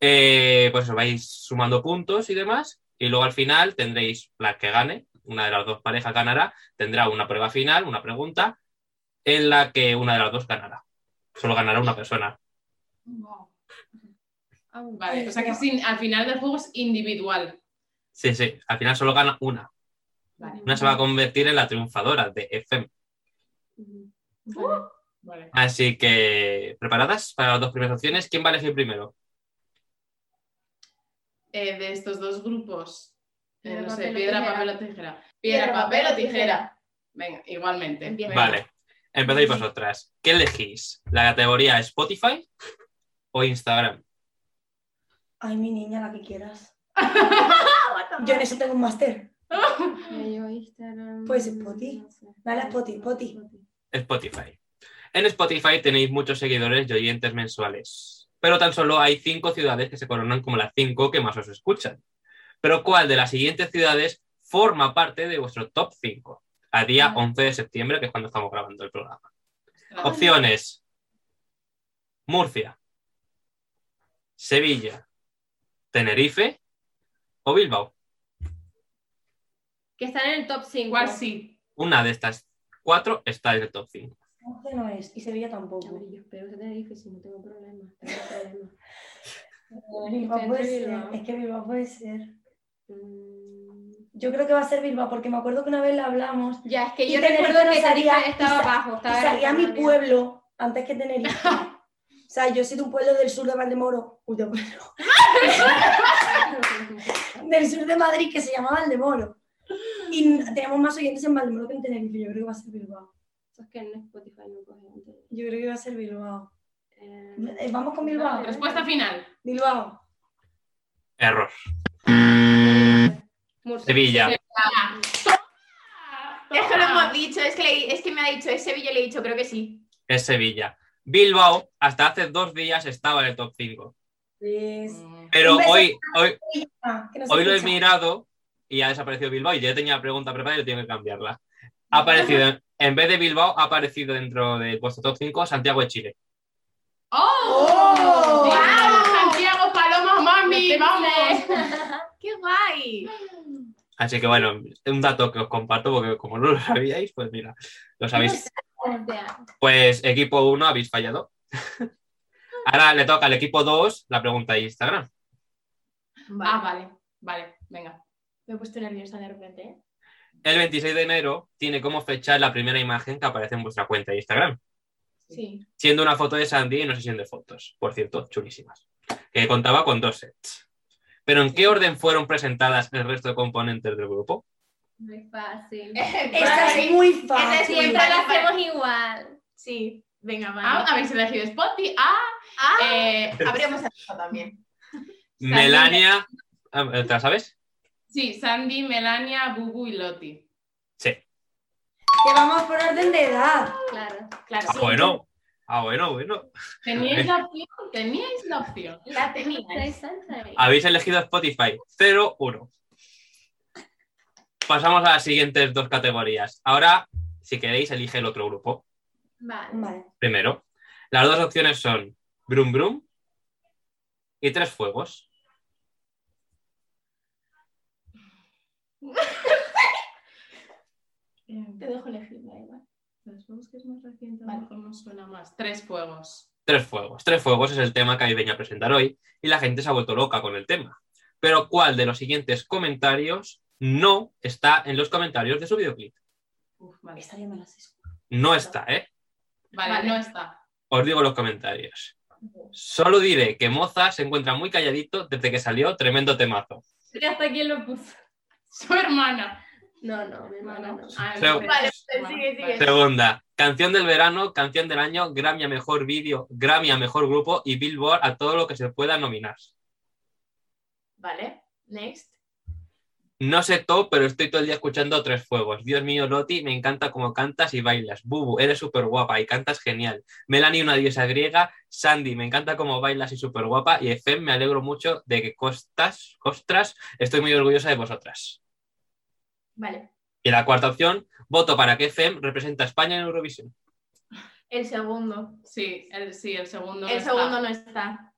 Eh, pues os vais sumando puntos y demás. Y luego al final tendréis la que gane, una de las dos parejas ganará, tendrá una prueba final, una pregunta, en la que una de las dos ganará. Solo ganará una persona. Vale, o sea que sin- al final del juego es individual. Sí, sí, al final solo gana una. Vale. Una se va a convertir en la triunfadora de FM. Vale. Así que, ¿preparadas para las dos primeras opciones? ¿Quién va a elegir primero? Eh, de estos dos grupos, eh, Piedra, no sé, papel o piedra, tijera. papel o tijera. Piedra, papel o tijera. Venga, igualmente. Venga. Vale, empezáis vosotras. ¿Qué elegís? ¿La categoría Spotify o Instagram? Ay, mi niña, la que quieras. (laughs) Yo en eso tengo un máster. Pues Spotify. a Spotify, Spotify. Spotify. En Spotify tenéis muchos seguidores y oyentes mensuales, pero tan solo hay cinco ciudades que se coronan como las cinco que más os escuchan. Pero ¿cuál de las siguientes ciudades forma parte de vuestro top 5 a día 11 de septiembre, que es cuando estamos grabando el programa? Opciones. Murcia, Sevilla, Tenerife o Bilbao. Que están en el top 5. ¿Cuál sí? Una de estas cuatro está en el top 5. Once no es, y Sevilla tampoco. Yo espero que sea difícil, no tengo problema. Tengo. Bilbao (laughs) puede ser. Es que Bilbao puede ser. Yo creo que va a ser Bilbao, porque me acuerdo que una vez la hablamos. Ya, es que Y yo recuerdo que salía- Tenerife estaba y abajo. Y Estaba en salía mi pueblo antes que Tenerife. (laughs) o sea, yo soy de un pueblo del sur de Valdemoro. Uy, de (laughs) del sur de Madrid que se llama Valdemoro. Y teníamos más oyentes en Valdemoro que en Tenerife. Yo creo que va a ser Bilbao. Eso es que en Spotify no. Yo creo que va a ser Bilbao. Eh, Eh, Vamos con Bilbao. Respuesta final. Bilbao. Error. Murcia. Sevilla. Es que lo hemos dicho, es que, le- es que me ha dicho, es Sevilla, le he dicho, creo que sí. Es Sevilla. Bilbao hasta hace dos días estaba en el top 5. Pues... Pero hoy, hoy, hoy lo he mirado y ha desaparecido Bilbao y ya tenía la pregunta preparada y tengo que cambiarla. Ha aparecido, en vez de Bilbao, ha aparecido dentro de vuestro top 5 Santiago de Chile. ¡Oh! ¡Oh! ¡Wow! Santiago Paloma Mami! ¡Vamos! (laughs) ¡Qué guay! Así que bueno, un dato que os comparto porque como no lo sabíais, pues mira, lo sabéis. Pues equipo 1 habéis fallado. (laughs) Ahora le toca al equipo 2 la pregunta de Instagram. Ah, vale. Vale, venga. Me he puesto nerviosa de repente, ¿eh? El 26 de enero tiene como fecha la primera imagen que aparece en vuestra cuenta de Instagram. Sí. siendo una foto de Sandy y una sesión de fotos, por cierto, chulísimas, que contaba con dos sets. Pero ¿en qué orden fueron presentadas el resto de componentes del grupo? Muy fácil. (laughs) Esta es muy Es fácil. decir, Siempre vale. hacemos igual. Sí, venga, vale. Ah, habéis elegido Spotify. Ah, Ah, eh, habríamos hecho también. (laughs) Melania. ah, ¿Te la sabes? Sí, Sandy, Melania, Bubu y Loti. Sí. Que vamos por orden de edad. Claro. Claro, Ah, bueno. Ah, bueno, bueno. ¿Teníais (laughs) la opción? ¿Teníais la opción? la tenías. (laughs) Habéis elegido Spotify 0-1. Pasamos a las siguientes dos categorías. Ahora, si queréis, elige el otro grupo. Vale. Vale. Primero, las dos opciones son Brum Brum y Tres Fuegos. Te dejo elegir, da igual. Los fuegos que es más reciente, a Vale. lo mejor nos suena más. Tres fuegos. Tres Fuegos. Tres Fuegos es el tema que venía a presentar hoy y la gente se ha vuelto loca con el tema. Pero ¿cuál de los siguientes comentarios no está en los comentarios de su videoclip? Uf, vale. Esta ya me la. No está, ¿eh? Vale, Vale. no está. Os digo los comentarios. Solo diré que Moza se encuentra muy calladito desde que salió tremendo temazo. Y hasta quién lo puso. (laughs) Su hermana. No, no, mi hermana no. Ah, Vale, pues sigue, sigue. Segunda, canción del verano, canción del año, Grammy a mejor vídeo, Grammy a mejor grupo y Billboard a todo lo que se pueda nominar. Vale, next. No sé todo, pero estoy todo el día escuchando Tres Fuegos. Dios mío, Loti, me encanta cómo cantas y bailas. Bubu, eres súper guapa y cantas genial. Melanie, una diosa griega. Sandy, me encanta cómo bailas y súper guapa. Y Efem, me alegro mucho de que costas, costras, estoy muy orgullosa de vosotras. Vale. Y la cuarta opción, voto para que Efem represente a España en Eurovisión. El segundo. Sí, el, sí, el segundo. el no segundo está. no está.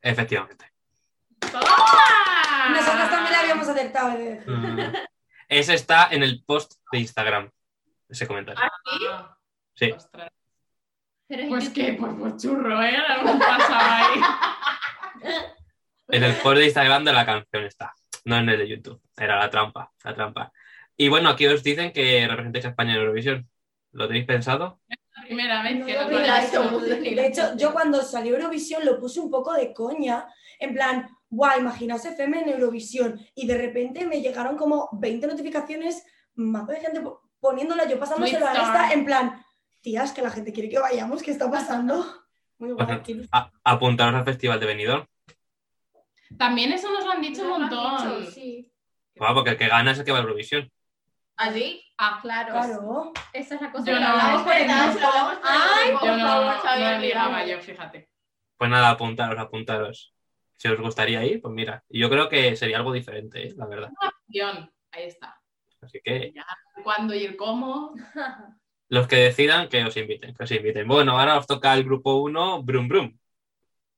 Efectivamente. ¡Toma! Nosotros también la habíamos acertado. decir. Mm. Ese está en el post de Instagram. Ese comentario. Ah, Sí. ostras. Pero es Pues que- qué, pues, pues churro, ¿eh? Algo pasaba ahí. En el post de Instagram de la canción está. No en el de YouTube. Era la trampa. La trampa. Y bueno, aquí os dicen que representáis a España en Eurovisión. ¿Lo tenéis pensado? La primera vez No que vi, lo. De hecho, yo cuando salió Eurovisión lo puse un poco de coña, en plan, guau, imaginaos FM en Eurovisión. Y de repente me llegaron como 20 notificaciones, mazo de gente po- poniéndola, yo pasándoselo a esta, en plan, tías, que la gente quiere que vayamos, ¿qué está pasando? (laughs) Muy guay. Qué A- apuntaros al Festival de Benidorm. También eso nos lo han dicho un montón. dicho, sí. Bueno, porque el que gana es el que va a Eurovisión. ¿Así? Ah, Claro. Claro. Esa es la cosa Yo que no. hablamos por el Ay, yo no, favor, no ligaba yo, fíjate. Pues nada, apuntaros, apuntaros. Si os gustaría ir, pues mira. Yo creo que sería algo diferente, ¿eh? la verdad. Guión, ahí está. Así que ¿Cuándo y el cómo? los que decidan, que os inviten, que os inviten. Bueno, ahora os toca el grupo 1, Brum Brum.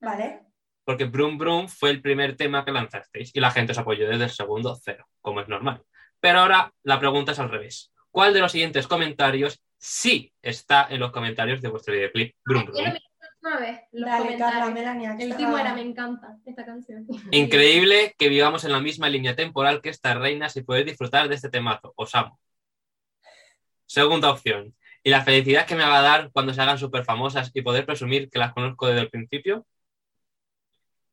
Vale. Porque Brum Brum fue el primer tema que lanzasteis y la gente os apoyó desde el segundo cero, como es normal. Pero ahora la pregunta es al revés. ¿Cuál de los siguientes comentarios sí está en los comentarios de vuestro videoclip Brum Yo lo Brum? vi la última vez, los Dale, comentarios. Carla, Melania. que El último era, me encanta esta canción. Increíble que vivamos en la misma línea temporal que estas reinas y poder disfrutar de este temazo. Os amo. Segunda opción. ¿Y la felicidad que me va a dar cuando se hagan súper famosas y poder presumir que las conozco desde el principio?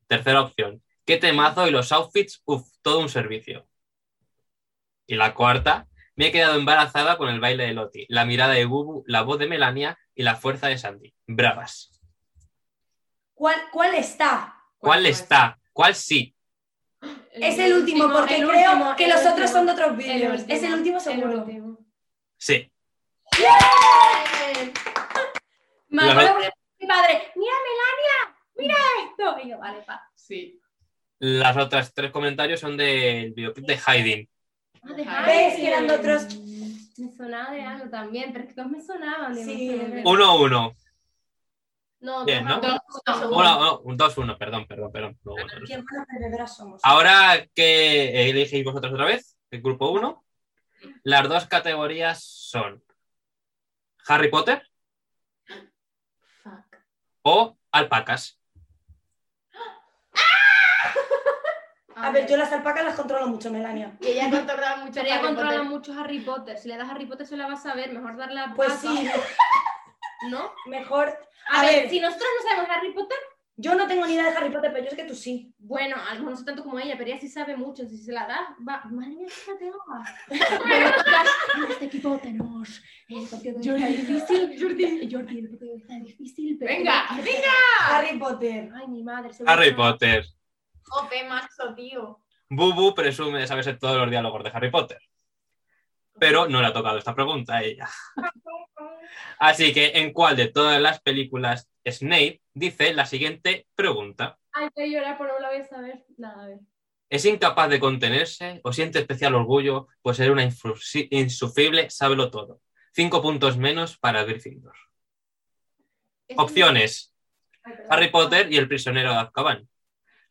Tercera opción. ¿Qué temazo y los outfits? Uf, todo un servicio. Y la cuarta. Me he quedado embarazada con el baile de Loti, la mirada de Bubu, la voz de Melania y la fuerza de Sandy. Bravas. ¿Cuál, ¿Cuál está? ¿Cuál está? ¿Cuál sí? Es el último, porque el creo último, que los último, otros son de otros vídeos. Es el último el seguro. último. Sí. Me acuerdo porque mi padre, mira Melania, mira esto. Y yo, vale, pa. Sí. Las otras tres comentarios son del videoclip de Hiding. Ah, de Ah, ¿Ves Heidi. que eran otros? Me sonaba de algo también, pero es que todos me sonaban. de Sí, emoción. es verdad. 1-1. No, Bien, dos a ¿no? uno. Dos, Uno, no, un 2-1, perdón, perdón, perdón. No, bueno, no ¿Qué somos? Ahora que elegís vosotros otra vez, el grupo 1, las dos categorías son Harry Potter Fuck. o alpacas. A ver, yo las alpacas las controlo mucho, Melania. Y ella controla (laughs) mucho Pero ella Harry controla Potter. mucho Harry Potter. Si le das Harry Potter se la vas a ver. Mejor darle a Pues sí, (laughs) ¿No? mejor. A, A ver, ver. si nosotros no sabemos Harry Potter, Yo no tengo ni idea de Harry Potter, pero yo sé que tú sí. bueno, a lo mejor no sé tanto como ella, pero ella sí sabe mucho. Si se la das, va. Madre mía, fíjate, en este equipo tenemos el partido está difícil. Jordi. Jordi, el partido está difícil. Pero Venga, Harry Potter. Ay, mi madre. seguro Harry Potter. Jope, macho, tío. Bubu presume de saberse todos los diálogos de Harry Potter. Pero no le ha tocado esta pregunta a ella. (laughs) Así que, ¿en cuál de todas las películas Snape dice la siguiente pregunta? Ay, a llorar por no la vez a ver. Nada, a ver. ¿Es incapaz de contenerse o siente especial orgullo por ser una insufrible sábelo todo? Cinco puntos menos para Gryffindor. Es- Opciones. Harry Potter y el prisionero de Azkaban.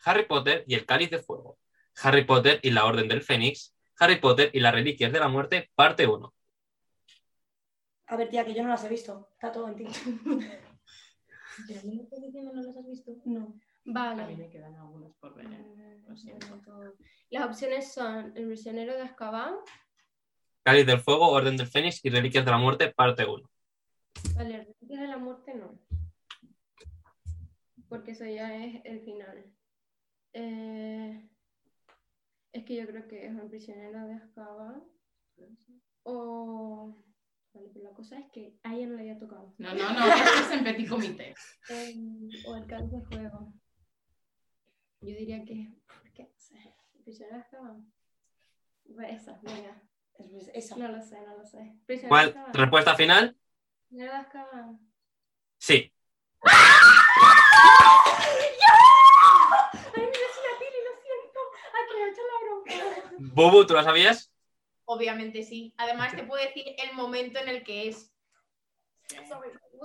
Harry Potter y el cáliz de fuego. Harry Potter y la orden del Fénix. Harry Potter y las reliquias de la muerte, parte 1. A ver, tía, que yo no las he visto. Está todo en ti. (laughs) ¿Pero me lo estás diciendo, no las has visto? No. A mí Vale. me quedan algunos por ver. ¿eh? Lo siento. todo. Las opciones son El prisionero de Azkaban, Cáliz del fuego, orden del Fénix y reliquias de la muerte, parte 1. Vale, Reliquias de la muerte no. Porque eso ya es el final. Eh, es que yo creo que es un prisionero de Azkaban. O. Vale, pero la cosa es que a ella no le había tocado. No, no, no, esto es en petit comité. Em, o el cáliz de fuego. Yo diría que. ¿Por qué? No sé. ¿El prisionero de Azkaban? Pues esa, venga. Es- es esa. No lo sé, no lo sé. Prisionero de ¿Cuál? Azkaban. ¿Respuesta final? Prisionero de Azkaban. Sí. (laughs) Ay, mira, es una pili, lo siento. Que la ¿tú lo sabías? Obviamente sí. Además, te puedo decir el momento en el que es.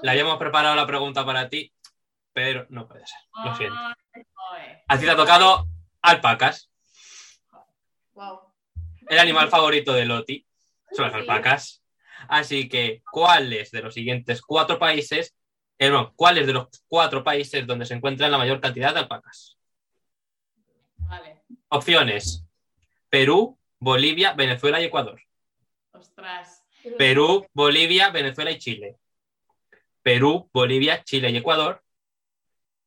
Le habíamos preparado la pregunta para ti, pero no puede ser. Lo siento. Ay, joder. A ti te ha tocado alpacas. Wow. El animal favorito de Loti son las alpacas. Así que, ¿cuáles de los siguientes cuatro países, eh, no, cuáles de los cuatro países donde se encuentran la mayor cantidad de alpacas? Vale. Opciones: Perú, Bolivia, Venezuela y Ecuador. Ostras. Perú, Bolivia, Venezuela y Chile. Perú, Bolivia, Chile y Ecuador.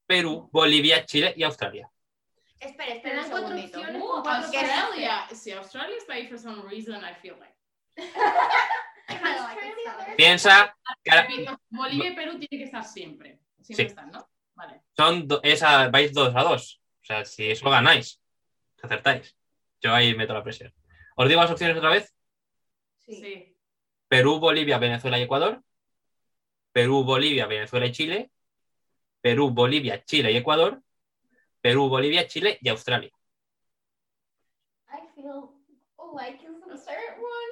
Perú, Bolivia, Chile y Australia. Espera, espera un cuatro segundito. opciones Uh, Australia. Si Australia está ahí for some reason, I feel like. (laughs) Piensa Bolivia y Perú tienen que estar siempre. Siempre Sí. están, ¿no? Vale. son do- esa, vais dos a dos. O sea, si eso ganáis, acertáis. Yo ahí meto la presión. ¿Os digo las opciones otra vez? Sí. Perú, Bolivia, Venezuela y Ecuador. Perú, Bolivia, Venezuela y Chile. Perú, Bolivia, Chile y Ecuador. Perú, Bolivia, Chile y Australia. I feel like it's the third one.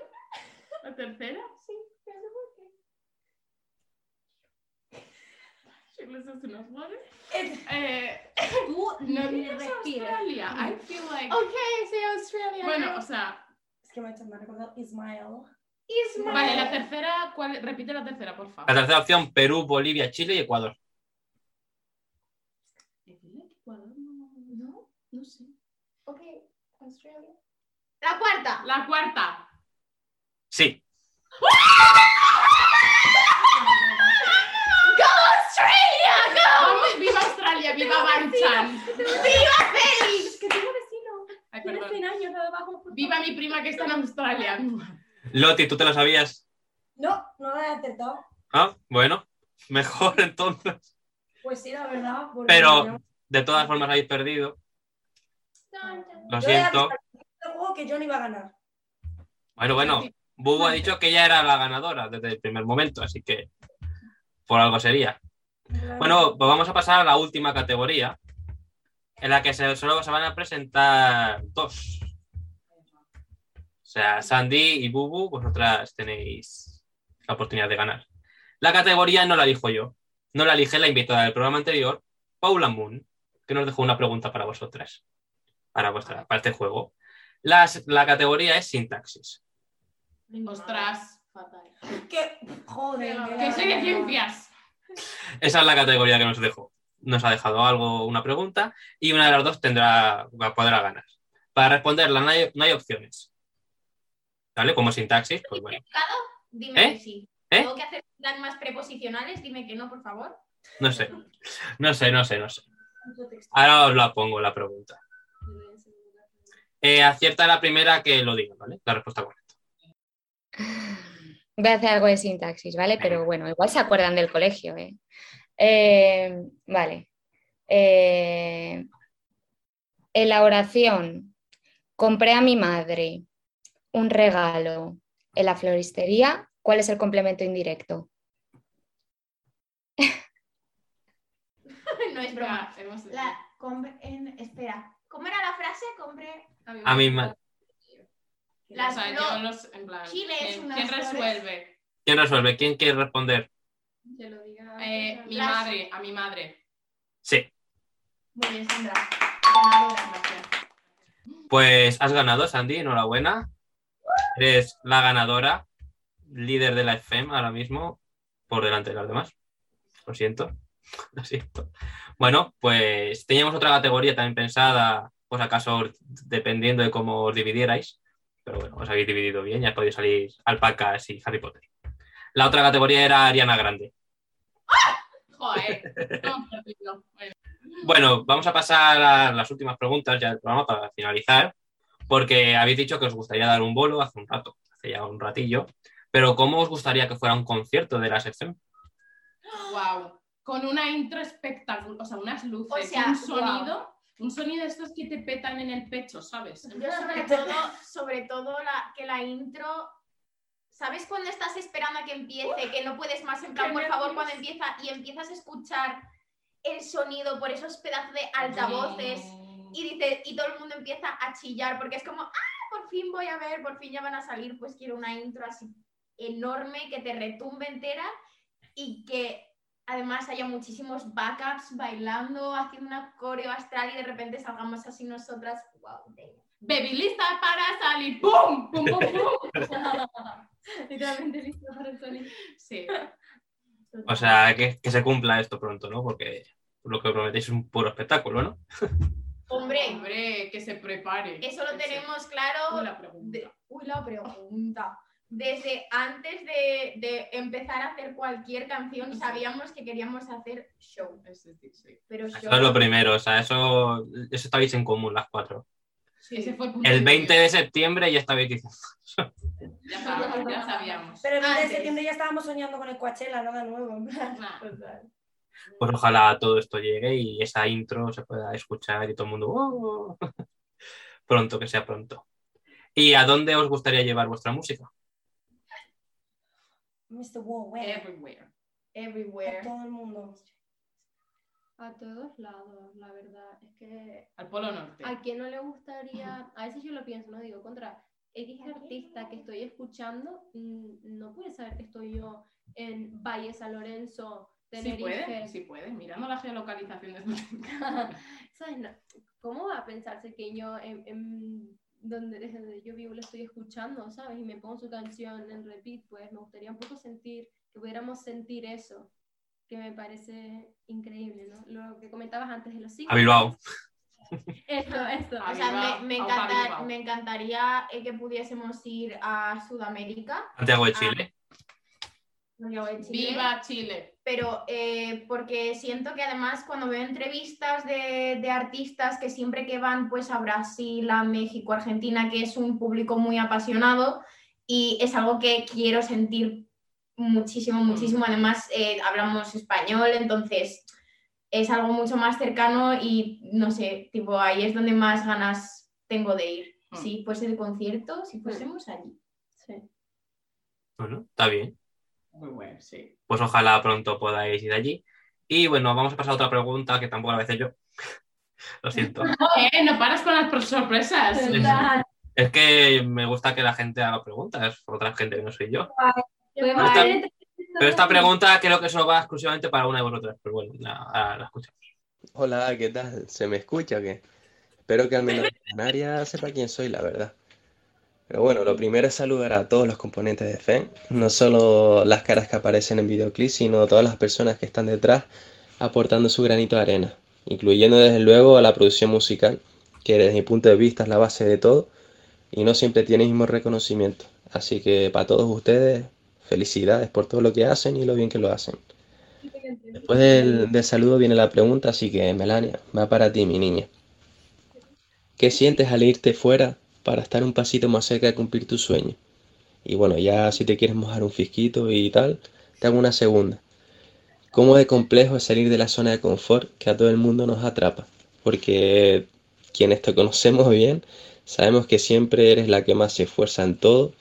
¿La tercera? (laughs) Sí, no sé por qué. Chicles es unos flores. Es- Eh, Tú no ni. Australia. I feel like. Ok, sí, Australia. Bueno, o sea, Es que me ha recordado Ismael. Ismael. vale, la tercera, ¿cuál? Repite la tercera, por La favor. tercera opción, Perú, Bolivia, Chile y Ecuador. No, no sé. Ok, Australia. La cuarta. La cuarta. Sí. Vamos, viva Australia, viva Banchan. ¡Félix! Que tengo vecino. Ay, Tiene perdón. 100 años, nada más como por Viva mi prima que está en Australia. Loti, ¿tú te lo sabías? No, no la he acertado. Ah, bueno, mejor (laughs) entonces. Pues sí, la verdad. porque Pero- De todas formas habéis perdido. Lo yo era siento. el juego que yo no iba a ganar. Bueno, bueno, Bubu ha dicho que ella era la ganadora desde el primer momento, así que por algo sería. Bueno, pues vamos a pasar a la última categoría, en la que se, solo se van a presentar dos. O sea, Sandy y Bubu, vosotras tenéis la oportunidad de ganar. La categoría no la elijo yo, no la elige la invitada del programa anterior, Paula Moon, que nos dejó una pregunta para vosotras, para, vuestra, para este juego. Las- la categoría es sintaxis. Ostras. Fatal. Que, joder. Que soy de ciencias. Esa es la categoría que nos dejó. Nos ha dejado algo, una pregunta, y una de las dos tendrá, podrá ganar. Para responderla no hay, no hay opciones. ¿Vale? Como sintaxis, pues bueno. Dime ¿Eh? que sí. ¿Eh? ¿Tengo que hacer plan más preposicionales? Dime que no, por favor. No sé. No sé, no sé, no sé. Ahora os la pongo la pregunta. Eh, acierta la primera que lo diga, ¿vale? La respuesta correcta. Voy a hacer algo de sintaxis, ¿vale? Pero bueno, igual se acuerdan del colegio, ¿eh? Eh, vale. Eh, en la oración, compré a mi madre un regalo en la floristería, ¿cuál es el complemento indirecto? (laughs) no es broma. La, compre- en- espera, ¿cómo era la frase? Compré A mi ma- las o sea, flo- yo los, en plan, Chile es ¿quién, resuelve? ¿Quién resuelve? ¿Quién quiere responder? Que lo diga. Eh, mi Las- madre, a mi madre. Sí. Muy bien, Sandra. Ganadora. Gracias. Pues has ganado, Sandy, enhorabuena. Eres la ganadora, líder de la FM ahora mismo, por delante de las demás. Lo siento, (laughs) lo siento. Bueno, pues teníamos otra categoría también pensada, pues acaso dependiendo de cómo os dividierais, pero bueno, os habéis dividido bien, ya podéis salir alpacas y Harry Potter. La otra categoría era Ariana Grande. (laughs) Joder. No, perdido. Bueno, Bueno, vamos a pasar a las últimas preguntas ya del programa para finalizar, porque habéis dicho que os gustaría dar un bolo hace un rato, hace ya un ratillo, pero ¿cómo os gustaría que fuera un concierto de la sección? wow. Con una intro espectacular, o sea, unas luces, O sea, un sonido, un sonido de estos que te petan en el pecho, ¿sabes? Yo sobre (laughs) todo, sobre todo la, que la intro, ¿sabes cuando estás esperando a que empiece? Que no puedes más, en plan, por favor, cuando empieza y empiezas a escuchar el sonido por esos pedazos de altavoces y dice, y todo el mundo empieza a chillar porque es como, ah, por fin voy a ver, por fin ya van a salir, pues quiero una intro así enorme que te retumbe entera y que además haya muchísimos backups bailando, haciendo una coreo astral y de repente salgamos así nosotras, wow, Baby, lista para salir. ¡Pum! ¡Pum, pum, pum! (laughs) Literalmente listo para sonido. Sí. (laughs) O sea, que, que se cumpla esto pronto, ¿no? Porque lo que prometéis es un puro espectáculo, ¿no? (laughs) Hombre, Hombre, que se prepare. eso lo tenemos claro. Uy, la pregunta. de- uy, la pregunta. Desde antes de, de empezar a hacer cualquier canción, sabíamos que queríamos hacer show. Ese sí, sí. Pero show. Eso es lo primero, o sea, eso, eso estabais en común las cuatro. Ese fue el El de 20 unión. de septiembre ya estabais diciendo. Ya sabíamos, ya sabíamos. Pero el 20 de septiembre ya estábamos soñando con el Coachella, no de nuevo. Nah. Pues ojalá todo esto llegue y esa intro se pueda escuchar y todo el mundo. "Oh". (laughs) Pronto, que sea pronto. ¿Y a dónde os gustaría llevar vuestra música? Mr. Worldwide. Everywhere. A Everywhere. todo el mundo. A todos lados, la verdad. Es que Al Polo Norte. a quién no le gustaría, a veces yo lo pienso, no digo, contra X artista que estoy escuchando, mm, no puede saber que estoy yo en Valle San Lorenzo, Sí Tenerife. puede, sí puede. Mirando la geolocalización de (laughs) ¿Sabes? No, ¿Cómo va a pensarse que yo en, en donde, desde donde yo vivo lo estoy escuchando, ¿sabes? Y me pongo su canción en repeat, pues me gustaría un poco sentir, que pudiéramos sentir eso, que me parece increíble, ¿no? Lo que comentabas antes de los signos. A Bilbao. Esto, esto. O sea, me, me, a encanta- Bilbao. me encantaría eh, que pudiésemos ir a Sudamérica. Santiago de Chile. De Chile. Viva Chile. pero eh, porque siento que además cuando veo entrevistas de, de artistas que siempre que van pues a Brasil, a México, Argentina, que es un público muy apasionado y es algo que quiero sentir muchísimo, muchísimo. Además, eh, hablamos español, entonces es algo mucho más cercano y no sé, tipo ahí es donde más ganas tengo de ir. Mm. Si fuese el concierto, si fuésemos allí. Sí. Bueno, está bien. Muy bueno, sí. Pues ojalá pronto podáis ir allí. Y bueno, vamos a pasar a otra pregunta que tampoco la voy a hacer yo. (laughs) Lo siento. (laughs) Eh, no paras con las sorpresas. Sí, sí. Es que me gusta que la gente haga preguntas, otra gente que no soy yo. Esta- Pero esta pregunta creo que solo va exclusivamente para una de vosotras. Pero bueno, la, ahora la escuchamos. Hola, ¿qué tal? ¿Se me escucha o qué? Espero que al menos Canarias sepa quién soy, la verdad. Pero bueno, lo primero es saludar a todos los componentes de FEN, no solo las caras que aparecen en videoclip, sino todas las personas que están detrás aportando su granito de arena, incluyendo desde luego a la producción musical, que desde mi punto de vista es la base de todo y no siempre tiene el mismo reconocimiento. Así que para todos ustedes, felicidades por todo lo que hacen y lo bien que lo hacen. Después del, del saludo viene la pregunta, así que Melania, va para ti, mi niña. ¿Qué sientes al irte fuera para estar un pasito más cerca de cumplir tu sueño? Y bueno, ya si te quieres mojar un fisquito y tal, te hago una segunda. ¿Cómo de complejo es salir de la zona de confort que a todo el mundo nos atrapa? Porque quienes te conocemos bien, sabemos que siempre eres la que más se esfuerza en todo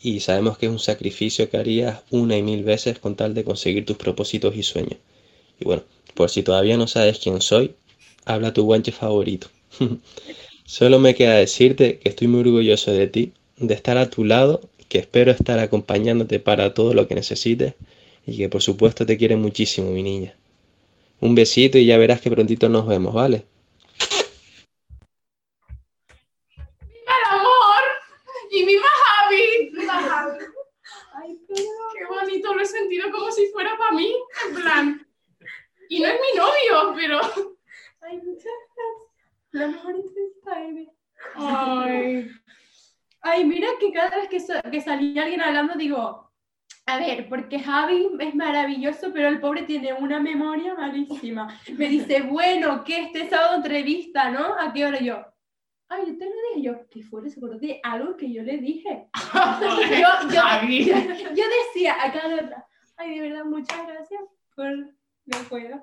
y sabemos que es un sacrificio que harías una y mil veces con tal de conseguir tus propósitos y sueños. Y bueno, por si todavía no sabes quién soy, habla tu guanche favorito. (laughs) Solo me queda decirte que estoy muy orgulloso de ti, de estar a tu lado, que espero estar acompañándote para todo lo que necesites y que por supuesto te quiere muchísimo, mi niña. Un besito y ya verás que prontito nos vemos, ¿vale? ¡Viva el amor! ¡Y viva Javi! ¡Viva Javi! Ay, pero... ¡Qué bonito! Lo he sentido como si fuera para mí, en plan. Y no es mi novio, pero. Ay, muchas gracias. La mejor entrevista ever. Ay. Ay, mira que cada vez que, sa- que salía alguien hablando digo, a ver, porque Javi es maravilloso, pero el pobre tiene una memoria malísima. Me dice, bueno, que este sábado entrevista, ¿no? ¿A qué hora yo? Ay, yo te lo dije yo, que fuera, se acordó de algo que yo le dije. (laughs) yo, yo, yo, yo decía a cada otra, ay, de verdad, muchas gracias por, no puedo,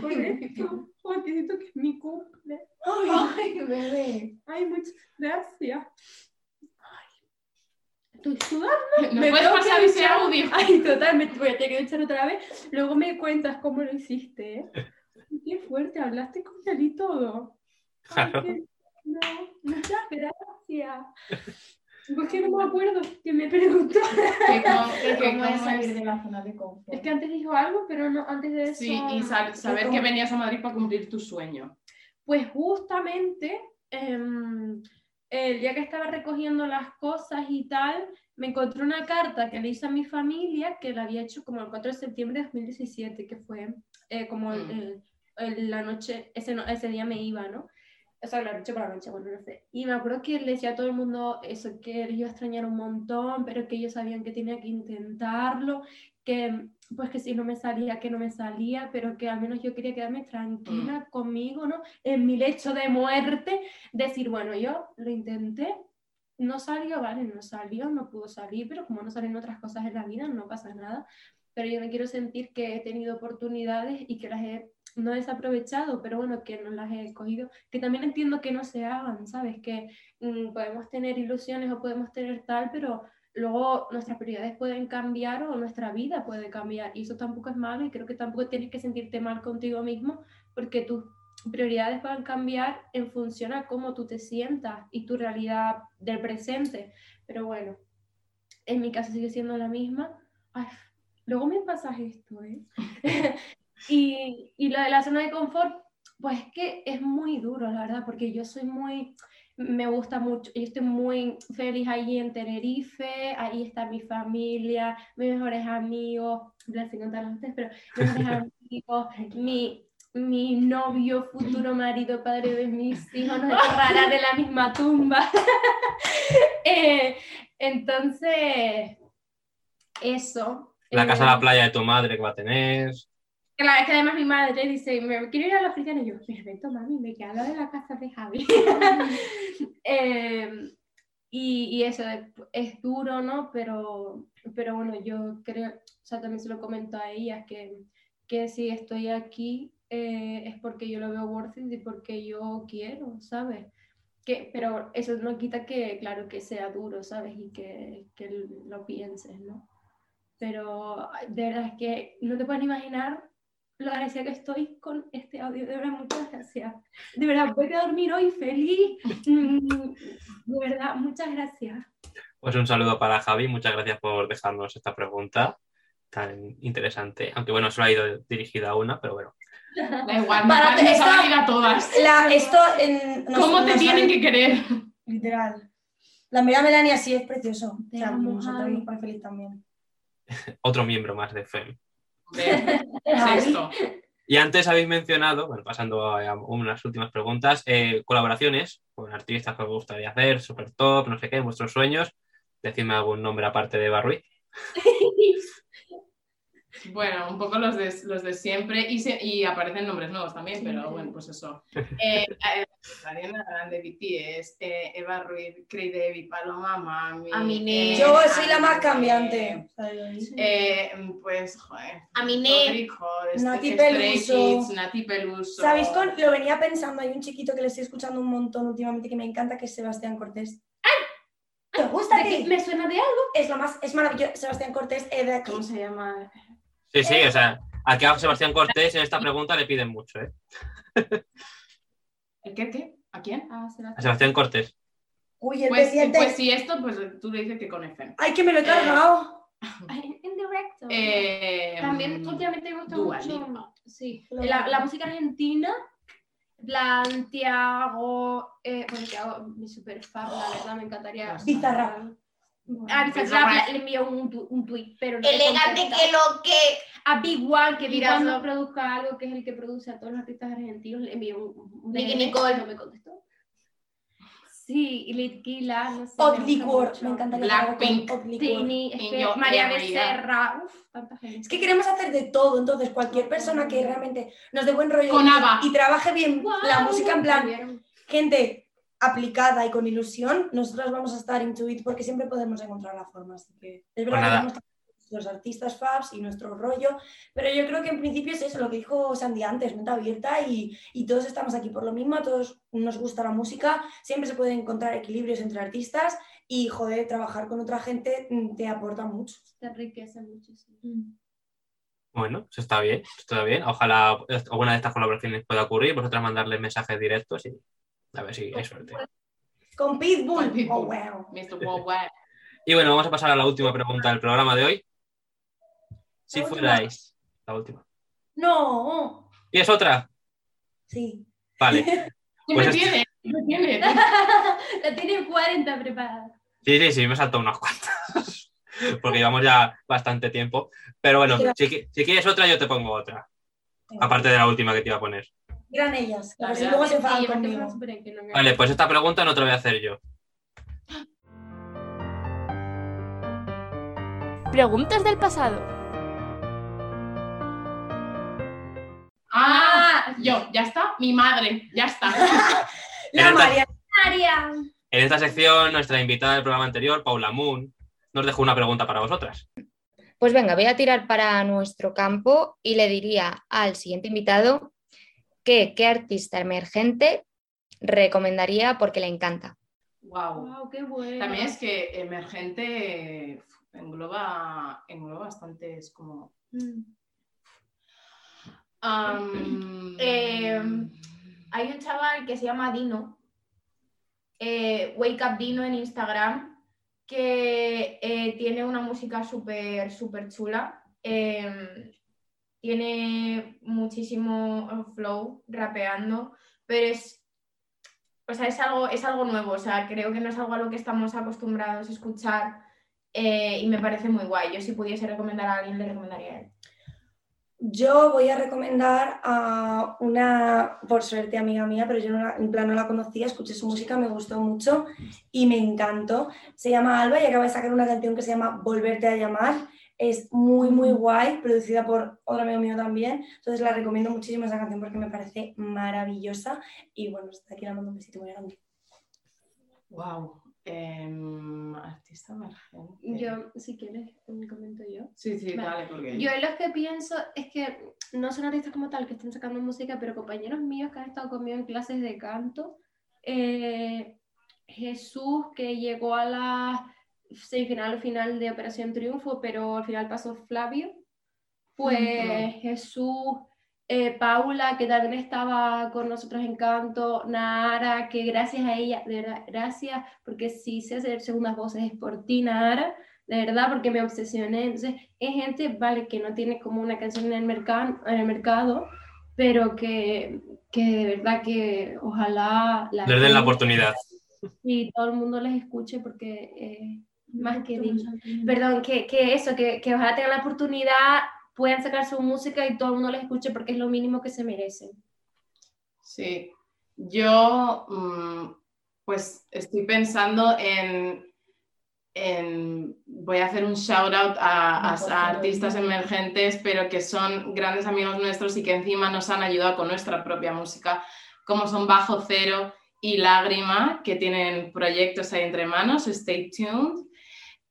por (laughs) esto, porque siento que es mi cumple. Ay, bebé. Ay, muchas gracias. Ay, estoy sudando. ¿No Me puedes pasar que ese audio? Ay, total, me voy a tener que echar otra vez. Luego me cuentas cómo lo hiciste, ¿eh? Qué fuerte, hablaste con él y todo. Ay, Claro. qué- No, muchas gracias. Pues que no me acuerdo que me preguntó. Que cómo- (laughs) que ¿Cómo cómo es salir es- de la zona de confort? Es que antes dijo algo, pero no, antes de eso. Sí, y sal- saber que venías a Madrid para cumplir tu sueño. Pues justamente em, el día que estaba recogiendo las cosas y tal, me encontré una carta que le hice a mi familia que la había hecho como el 4 de septiembre de 2017, que fue eh, como Mm. el- el- la noche, ese, no- ese día me iba, ¿no? O sea, la noche por la noche, bueno, no sé. Y me acuerdo que le decía a todo el mundo eso, que les iba a extrañar un montón, pero que ellos sabían que tenía que intentarlo, que pues que si no me salía, que no me salía, pero que al menos yo quería quedarme tranquila conmigo, ¿no? En mi lecho de muerte, decir, bueno, yo lo intenté, no salió, vale, no salió, no pudo salir, pero como no salen otras cosas en la vida, no pasa nada. Pero yo no quiero sentir que he tenido oportunidades y que las he no desaprovechado, pero bueno, que no las he cogido, que también entiendo que no se hagan, ¿sabes? Que mm, podemos tener ilusiones o podemos tener tal, pero luego nuestras prioridades pueden cambiar o nuestra vida puede cambiar y eso tampoco es malo y creo que tampoco tienes que sentirte mal contigo mismo porque tus prioridades van a cambiar en función a cómo tú te sientas y tu realidad del presente. Pero bueno, en mi caso sigue siendo la misma. Ay, luego me pasas esto, ¿eh? (laughs) y, y lo de la zona de confort, pues es que es muy duro, la verdad, porque yo soy muy, me gusta mucho, yo estoy muy feliz allí en Tenerife, ahí está mi familia, mis mejores amigos, en sin contar a ustedes, pero mis mejores (laughs) amigos, mi, mi novio, futuro marido, padre de mis hijos, nos (laughs) enterrarán de la misma tumba. Eh, entonces, eso. La eh, casa a la playa de tu madre que va a tener. Claro, es que además mi madre dice, me quiero ir a la oficina y yo, perfecto, mami, me quedo de la casa de Javi. (laughs) (laughs) Eh, y, y eso es, es duro, ¿no? Pero, pero bueno, yo creo, o sea, también se lo comento a ellas, que, que si estoy aquí eh, es porque yo lo veo worth it y porque yo quiero, ¿sabes? Que, pero eso no quita que, claro, que sea duro, ¿sabes? Y que, que lo pienses, ¿no? Pero de verdad es que no te puedes imaginar lo agradecida que estoy con este audio. De verdad, muchas gracias. De verdad, voy a dormir hoy feliz. Mm, De verdad, muchas gracias. Pues un saludo para Javi, muchas gracias por dejarnos esta pregunta tan interesante. Aunque bueno, solo ha ido dirigida a una, pero bueno. (laughs) Da igual, Para- esta- a ir a todas. La, esto en, nos- ¿Cómo te tienen sale- que querer? Literal. La mira Melania sí es precioso. Te o sea, amo, nosotros Javi. nos pone feliz también. (laughs) Otro miembro más de FEM. (laughs) Sexto. Y antes habéis mencionado, bueno, pasando a, unas últimas preguntas, eh, colaboraciones con artistas que os gustaría hacer, super top, no sé qué, vuestros sueños. Decidme algún nombre aparte de Eva Ruiz. (laughs) Bueno, un poco los de, los de siempre y, se- y aparecen nombres nuevos también, pero bueno, pues eso. Eh, eh, Ariana Grande, BTS, eh, Eva Ruiz, Cray Devi, Paloma Mami. Aminé. eh, Yo soy la más cambiante. Eh, pues, joder. Aminé. Este, Nati Peluso. Kids, Nati Peluso. ¿Sabéis? Con, lo venía pensando, hay un chiquito que le estoy escuchando un montón últimamente que me encanta, que es Sebastián Cortés. ¿Te gusta ¿De qué? ¿Me suena de algo? Es lo más, es maravilloso. Sebastián Cortés es de aquí. ¿Cómo se llama? Sí, sí, o sea, aquí a Sebastián Cortés en esta pregunta le piden mucho, ¿eh? ¿El qué? ¿Qué? ¿A quién? A Sebastián Cortés. Uy, el Pues, pendiente. pues si esto, pues tú le dices que con FM. Ay, que me lo he cargado. En directo. Eh, También últimamente me gusta mucho. Sí, la, la música argentina. en plan Tiago, eh, bueno, Tiago, mi super fan, la verdad, me encantaría. Bizarrap. A Bizarrap Bizarrap. le, envió un, un tweet, pero no le Elegante que lo que. A Big One, que Big One produzca algo, que es el que produce a todos los artistas argentinos, le envió un, un Nicky Nicole. no me contestó. Sí, y Litquila, no sé. Odd Liquor. Me encantaría Blackpink. Tini, es que Niño, María. Becerra, uff, tanta gente. Es que queremos hacer de todo, entonces cualquier persona que realmente nos dé buen rollo Con y- trabaje bien la música en plan gente aplicada y con ilusión, nosotros vamos a estar into it porque siempre podemos encontrar la forma. Así que es verdad Pues que los artistas fabs y nuestro rollo, pero yo creo que en principio es eso, lo que dijo Sandy antes, mente abierta y, y todos estamos aquí por lo mismo, a todos nos gusta la música, siempre se pueden encontrar equilibrios entre artistas y, joder, trabajar con otra gente mm, te aporta mucho. Te enriquece mucho, sí. Bueno, eso está bien, eso está bien. Ojalá alguna de estas colaboraciones pueda ocurrir, vosotras mandarles mensajes directos y a ver si hay suerte. Con Pitbull, Con Pitbull. oh wow. Mr. Worldwide. Y bueno, vamos a pasar a la última pregunta del programa de hoy. Si La última. fuerais la última. No, ¿Y es otra? sí. Vale. (laughs) ¿Qué Pues me es- tiene? ¿Qué me tiene? (laughs) La tiene 40 preparada. Sí, sí, sí, me he saltado unas cuantas. (laughs) Porque llevamos ya bastante tiempo. Pero bueno, si quieres otra, yo te pongo otra. Aparte de la última que te iba a poner. Eran ellas, si luego se enfadan conmigo. Vale, pues esta pregunta no te la voy a hacer yo. Preguntas del pasado. Ah, yo, ya está. Mi madre, ya está. (laughs) La Esta- María. María. En esta sección, nuestra invitada del programa anterior, Paula Moon, nos dejó una pregunta para vosotras. Pues venga, voy a tirar para nuestro campo y le diría al siguiente invitado que qué artista emergente recomendaría porque le encanta. Wow. Wow, qué bueno. También es que emergente engloba, engloba bastantes como. Mm. Eh, Hay un chaval que se llama Dino, eh, Wake Up Dino en Instagram, que eh, tiene una música súper, súper chula. Eh, tiene muchísimo flow rapeando, pero es, o sea, es, algo, es algo nuevo. O sea, creo que no es algo a lo que estamos acostumbrados a escuchar eh, y me parece muy guay. Yo si pudiese recomendar a alguien, le recomendaría a él. Yo voy a recomendar a una, por suerte, amiga mía, pero yo no la, en plan no la conocía, escuché su música, me gustó mucho y me encantó. Se llama Alba y acaba de sacar una canción que se llama Volverte a llamar. Es muy, muy guay, producida por otro amigo mío también. Entonces la recomiendo muchísimo esa canción porque me parece maravillosa. Y bueno, desde aquí la mando un besito muy grande. Wow. Em, artista emergente. Yo, si quieres, me comento yo. Sí, sí, Vale. dale, porque. Yo lo que pienso es que no son artistas como tal que estén sacando música, pero compañeros míos que han estado conmigo en clases de canto. eh, Jesús, que llegó a la semifinal o final de Operación Triunfo, pero al final pasó Flavio. Pues. Jesús, eh, Paula, que también estaba con nosotros en canto, Nara, que gracias a ella, de verdad, gracias, porque si sé hacer segundas voces es por ti, Nara, de verdad, porque me obsesioné. Entonces, es gente, vale, que no tiene como una canción en el, mercado en el mercado, pero que, que de verdad que ojalá la Les den la oportunidad. y todo el mundo les escuche porque eh, más que digno. Perdón, que, que eso, que, que ojalá tengan la oportunidad, puedan sacar su música y todo el mundo les escuche porque es lo mínimo que se merecen. Sí, yo mm, pues estoy pensando en en- voy a hacer un shout out a, a- a artistas emergentes, pero que son grandes amigos nuestros y que encima nos han ayudado con nuestra propia música, como son Bajo Cero y Lágrima, que tienen proyectos ahí entre manos, Stay Tuned.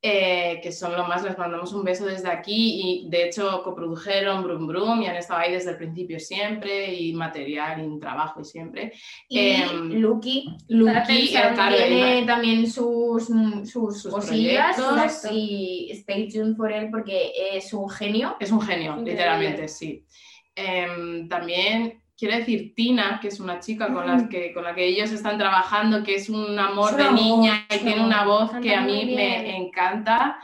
Eh, que son lo más, les mandamos un beso desde aquí y de hecho coprodujeron Brum Brum y han estado ahí desde el principio siempre y material y trabajo y siempre. Y Em, Lucky, Lucky, eh, claro, tiene también sus, sus, Sus cosillas proyectos. y stay tuned for él porque es un genio. Es un genio, literalmente, sí. Em, también quiero decir Tina, que es una chica con, las que, con la que ellos están trabajando, que es un amor de niña y tiene una voz que a mí me encanta.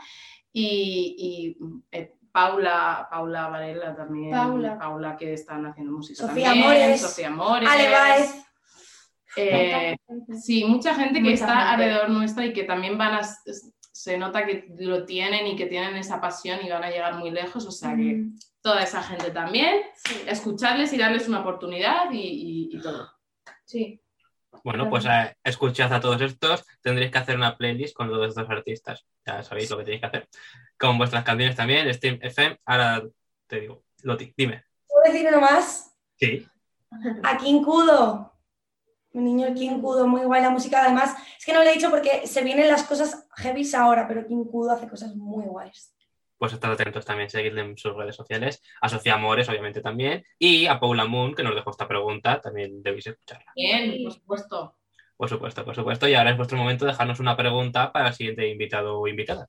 Y, y, eh, Paula, Paula Varela también. Paula. que están haciendo música Sofía también. Amores. Sofía Amores. Ale Baez. Eh, sí, mucha gente que Mucha está gente. alrededor nuestra y que también van a, se nota que lo tienen y que tienen esa pasión y van a llegar muy lejos, o sea que toda esa gente también, escucharles y darles una oportunidad y, y- y todo. Sí. Bueno, pues eh, escuchad a todos estos. Tendréis que hacer una playlist con todos estos artistas. Ya sabéis lo que tenéis que hacer. Con vuestras canciones también, Steam FM. Ahora te digo, Loti, dime. ¿Puedo decir uno más? Sí. A King Kudo. Mi niño el King Kudo, muy guay la música. Además, es que no le he dicho porque se vienen las cosas heavy ahora, pero King Kudo hace cosas muy guays. Pues estad atentos también, seguidle en sus redes sociales. A Sofía Amores, obviamente, también. Y a Paula Moon, que nos dejó esta pregunta, también debéis escucharla. Bien, por supuesto. Por supuesto, por supuesto. Y ahora es vuestro momento de dejarnos una pregunta para el siguiente invitado o invitada.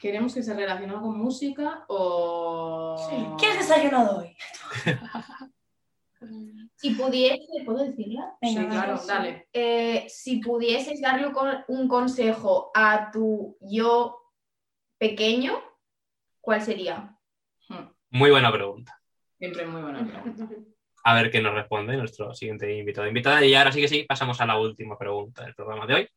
¿Queremos que se relacione con música o...? ¿Qué has desayunado hoy? Si pudiese, ¿puedo decirla? Sí, Venga, claro, dale. Eh, si pudieses darle un consejo a tu yo pequeño, ¿cuál sería? Muy buena pregunta. Siempre muy buena pregunta. (laughs) A ver qué nos responde nuestro siguiente invitado invitada. Y ahora sí que sí, pasamos a la última pregunta del programa de hoy.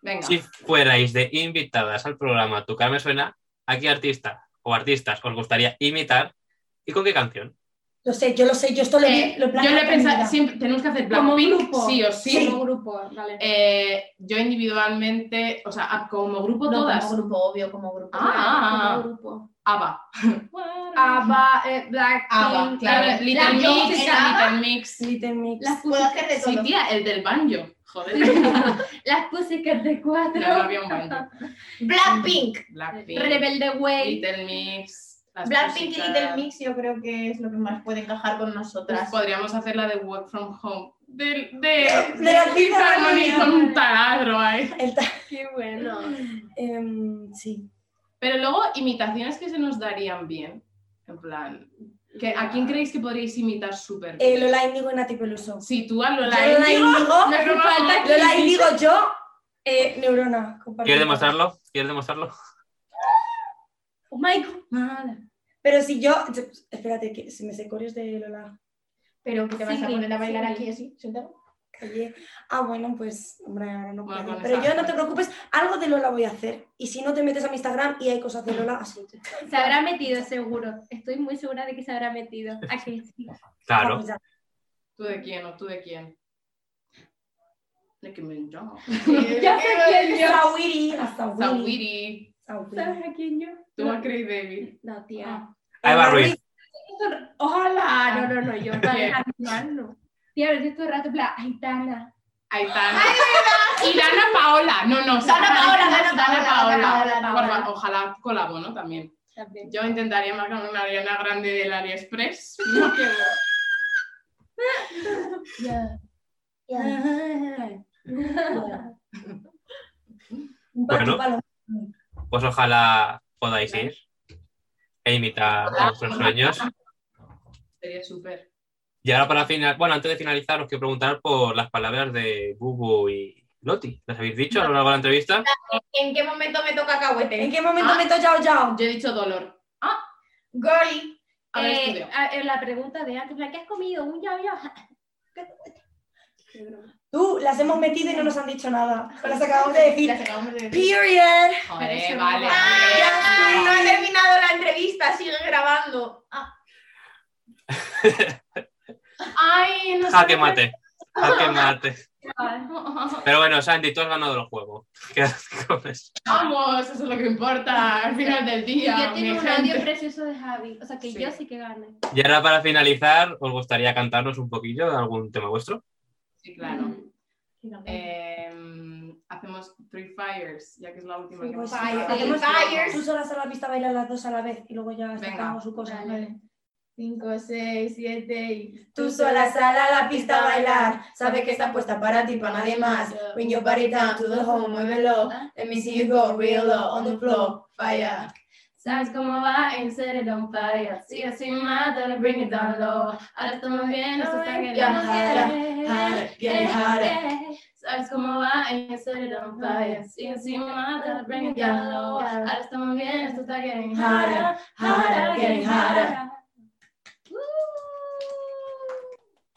Venga. Si fuerais de invitadas al programa Tu cara me suena, ¿a qué artista o artistas os gustaría imitar y con qué canción? Lo sé, yo lo sé, yo esto lo, Eh, vi- lo he yo pensado, siempre tenemos que hacer Como Blackpink, grupo. sí o sí. Como grupo, vale. Eh, yo individualmente, o sea, como grupo No, todas. como grupo, obvio, como grupo. Ah, Como grupo. ABBA. ABBA, eh, Blackpink, ABBA, claro. Little Mix, Little Mix. Little Mix. Las Puedo hacer de Sí, todo. tía, el del banjo. Joder. (laughs) Las Pussycat de cuatro. No había un banjo. Blackpink. Blackpink. Rebelde Way. Little Mix. Blackpink y. Little Mix yo creo que es lo que más puede encajar con Pues nosotras. podríamos hacer la de Work From Home. De, de, De la Fifth Harmony Harmony. con un taladro ahí. (laughs) El ta- Qué bueno. Em, sí. Pero luego, imitaciones que se nos darían bien. En plan, que, ¿a quién creéis que podríais imitar súper bien? Eh, Lola Índigo y Nati Peluso. Sí, tú a Lola Yo Lola. Índigo, me hace falta Lola Índigo, yo, eh, Neurona. ¿Quieres demostrarlo? ¿Quieres demostrarlo? Oh my god. Pero si yo, espérate, que se me sé coreos de Lola. Pero que te vas a Sí, poner a bailar sí. aquí así. Calle. Ah, bueno, pues, hombre, ahora no Bueno, puedo. con Pero yo no te preocupes, algo de Lola voy a hacer. Y si no te metes a mi Instagram y hay cosas de Lola, así. Se habrá metido, seguro. Estoy muy segura de que se habrá metido. (laughs) ¿A que sí? Claro. ¿Tú de quién o tú de quién? Nicki Minaj. (laughs) Ya sé quién yo. Sawiri. Sawiri. Sawiri. ¿Sabes a quién yo? Tú a Craig David. No, tía. Eva Ruiz. Ojalá. No, no, no. Yo para no. Tía, yo todo el rato, en plan, Aitana. Aitana. Y Dana Paola. No, no. Dana Paola, Dana Paola, Paola. Dana Paola, Ojalá colabo, ¿no? También. También. Yo intentaría marcar una Ariana Grande del AliExpress. (laughs) (laughs) Un Bueno. Pues ojalá podáis ir e imitar a vuestros sueños. Sería súper. Y ahora para final, bueno, antes de finalizar, os quiero preguntar por las palabras de Bubu y Loti. ¿Las habéis dicho a lo largo de la entrevista? ¿En qué momento me toca ¿En cacahuete? qué momento Ah. meto Yao Yao? Yo he dicho dolor. Girly. A ver, Eh, estudio. a- en la pregunta de antes, la que has comido un yao yao. (laughs) Tú, las hemos metido y no nos han dicho nada. Las acabamos de decir. Las acabamos de decir. Period. Joder, vale. va. Ah, no ha terminado la entrevista, sigue grabando. Ah, (laughs) Ay, no sé. Jaque mate. Jaque mate. (laughs) Pero bueno, Sandy, tú has ganado el juego. (laughs) Quédate con eso. Vamos, eso es lo que importa al final del Y día. yo tengo un gente. audio precioso de Javi. O sea que Sí. yo sí que gane. Y ahora para finalizar, ¿os gustaría cantarnos un poquillo de algún tema vuestro? Sí, claro. Fíjate. Eh, hacemos Three Fires, ya que es la última que Pues hecho. hacemos Fires. tú solas a la pista bailar las dos a la vez y luego ya sacamos su cosa. Vale. 5, 6, 7 y... Tú sola sal a la pista a bailar, sabe que está puesta para ti, para nadie más. Bring your body down to the home, muévelo. Let me see you go real low on the floor, fire. ¿Sabes cómo va? En it on fire. Sigue así más, dale, bring it down low. Ahora estamos bien, esto está getting Yeah, harder, harder, getting harder. ¿Sabes cómo va? En it on fire. Sigue así más, dale, bring it down low. Ahora estamos bien, esto está getting Harder, harder, getting harder.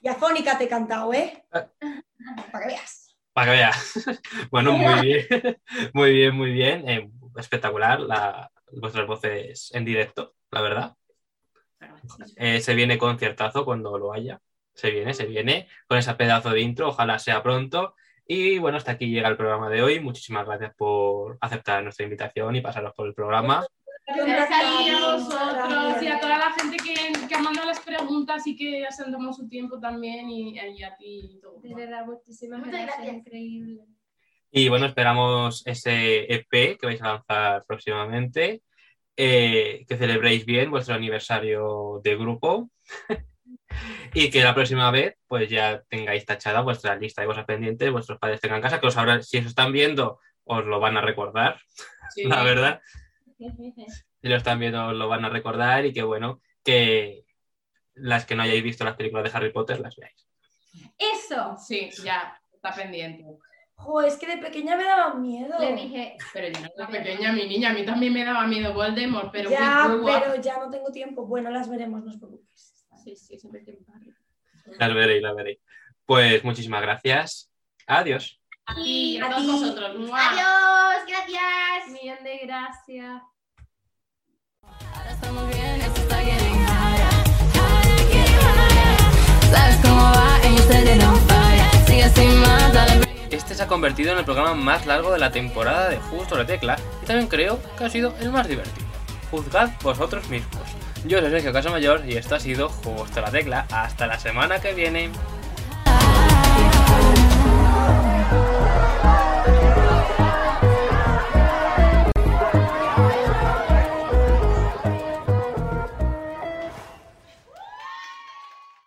Y afónica te he cantado, ¿eh? Para que veas. Para que veas. (laughs) bueno, muy (laughs) bien. muy bien, muy bien. Eh, espectacular la, vuestras voces en directo, la verdad. Eh, se viene conciertazo cuando lo haya. Se viene, se viene con ese pedazo de intro. Ojalá sea pronto. Y bueno, hasta aquí llega el programa de hoy. Muchísimas gracias por aceptar nuestra invitación y pasaros por el programa. Gracias a vosotros y a toda la gente que, que ha mandado las preguntas y que se han tomado su tiempo también y, y a ti y todo. De verdad, muchísimas Muchas gracias. gracias. Increíble. Y bueno, esperamos ese EP que vais a lanzar próximamente. eh, que celebréis bien vuestro aniversario de grupo. (laughs) y que la próxima vez, pues ya tengáis tachada vuestra lista de cosas pendientes, vuestros padres tengan casa, que os habrán, si os están viendo, os lo van a recordar, Sí. (laughs) la verdad. (laughs) Si lo están viendo, os lo van a recordar y que bueno, que las que no hayáis visto las películas de Harry Potter las veáis. Eso. Sí, ya, está pendiente. Jo, es que de pequeña me daba miedo. Le dije, Pero yo no era pequeña, mi niña, a mí también me daba miedo Voldemort, pero ya, grew up. pero ya no tengo tiempo. Bueno, las veremos, no os preocupéis. sí, sí, siempre tiempo. Las veréis, las veréis. Pues muchísimas gracias. Adiós. Y a A todos ti. vosotros. ¡mua! Adiós, gracias. Millón de gracias. Este se ha convertido en el programa más largo de la temporada de Justo la Tecla y también creo que ha sido el más divertido. Juzgad vosotros mismos. Yo soy Sergio Casamayor y esto ha sido Justo la Tecla. Hasta la semana que viene.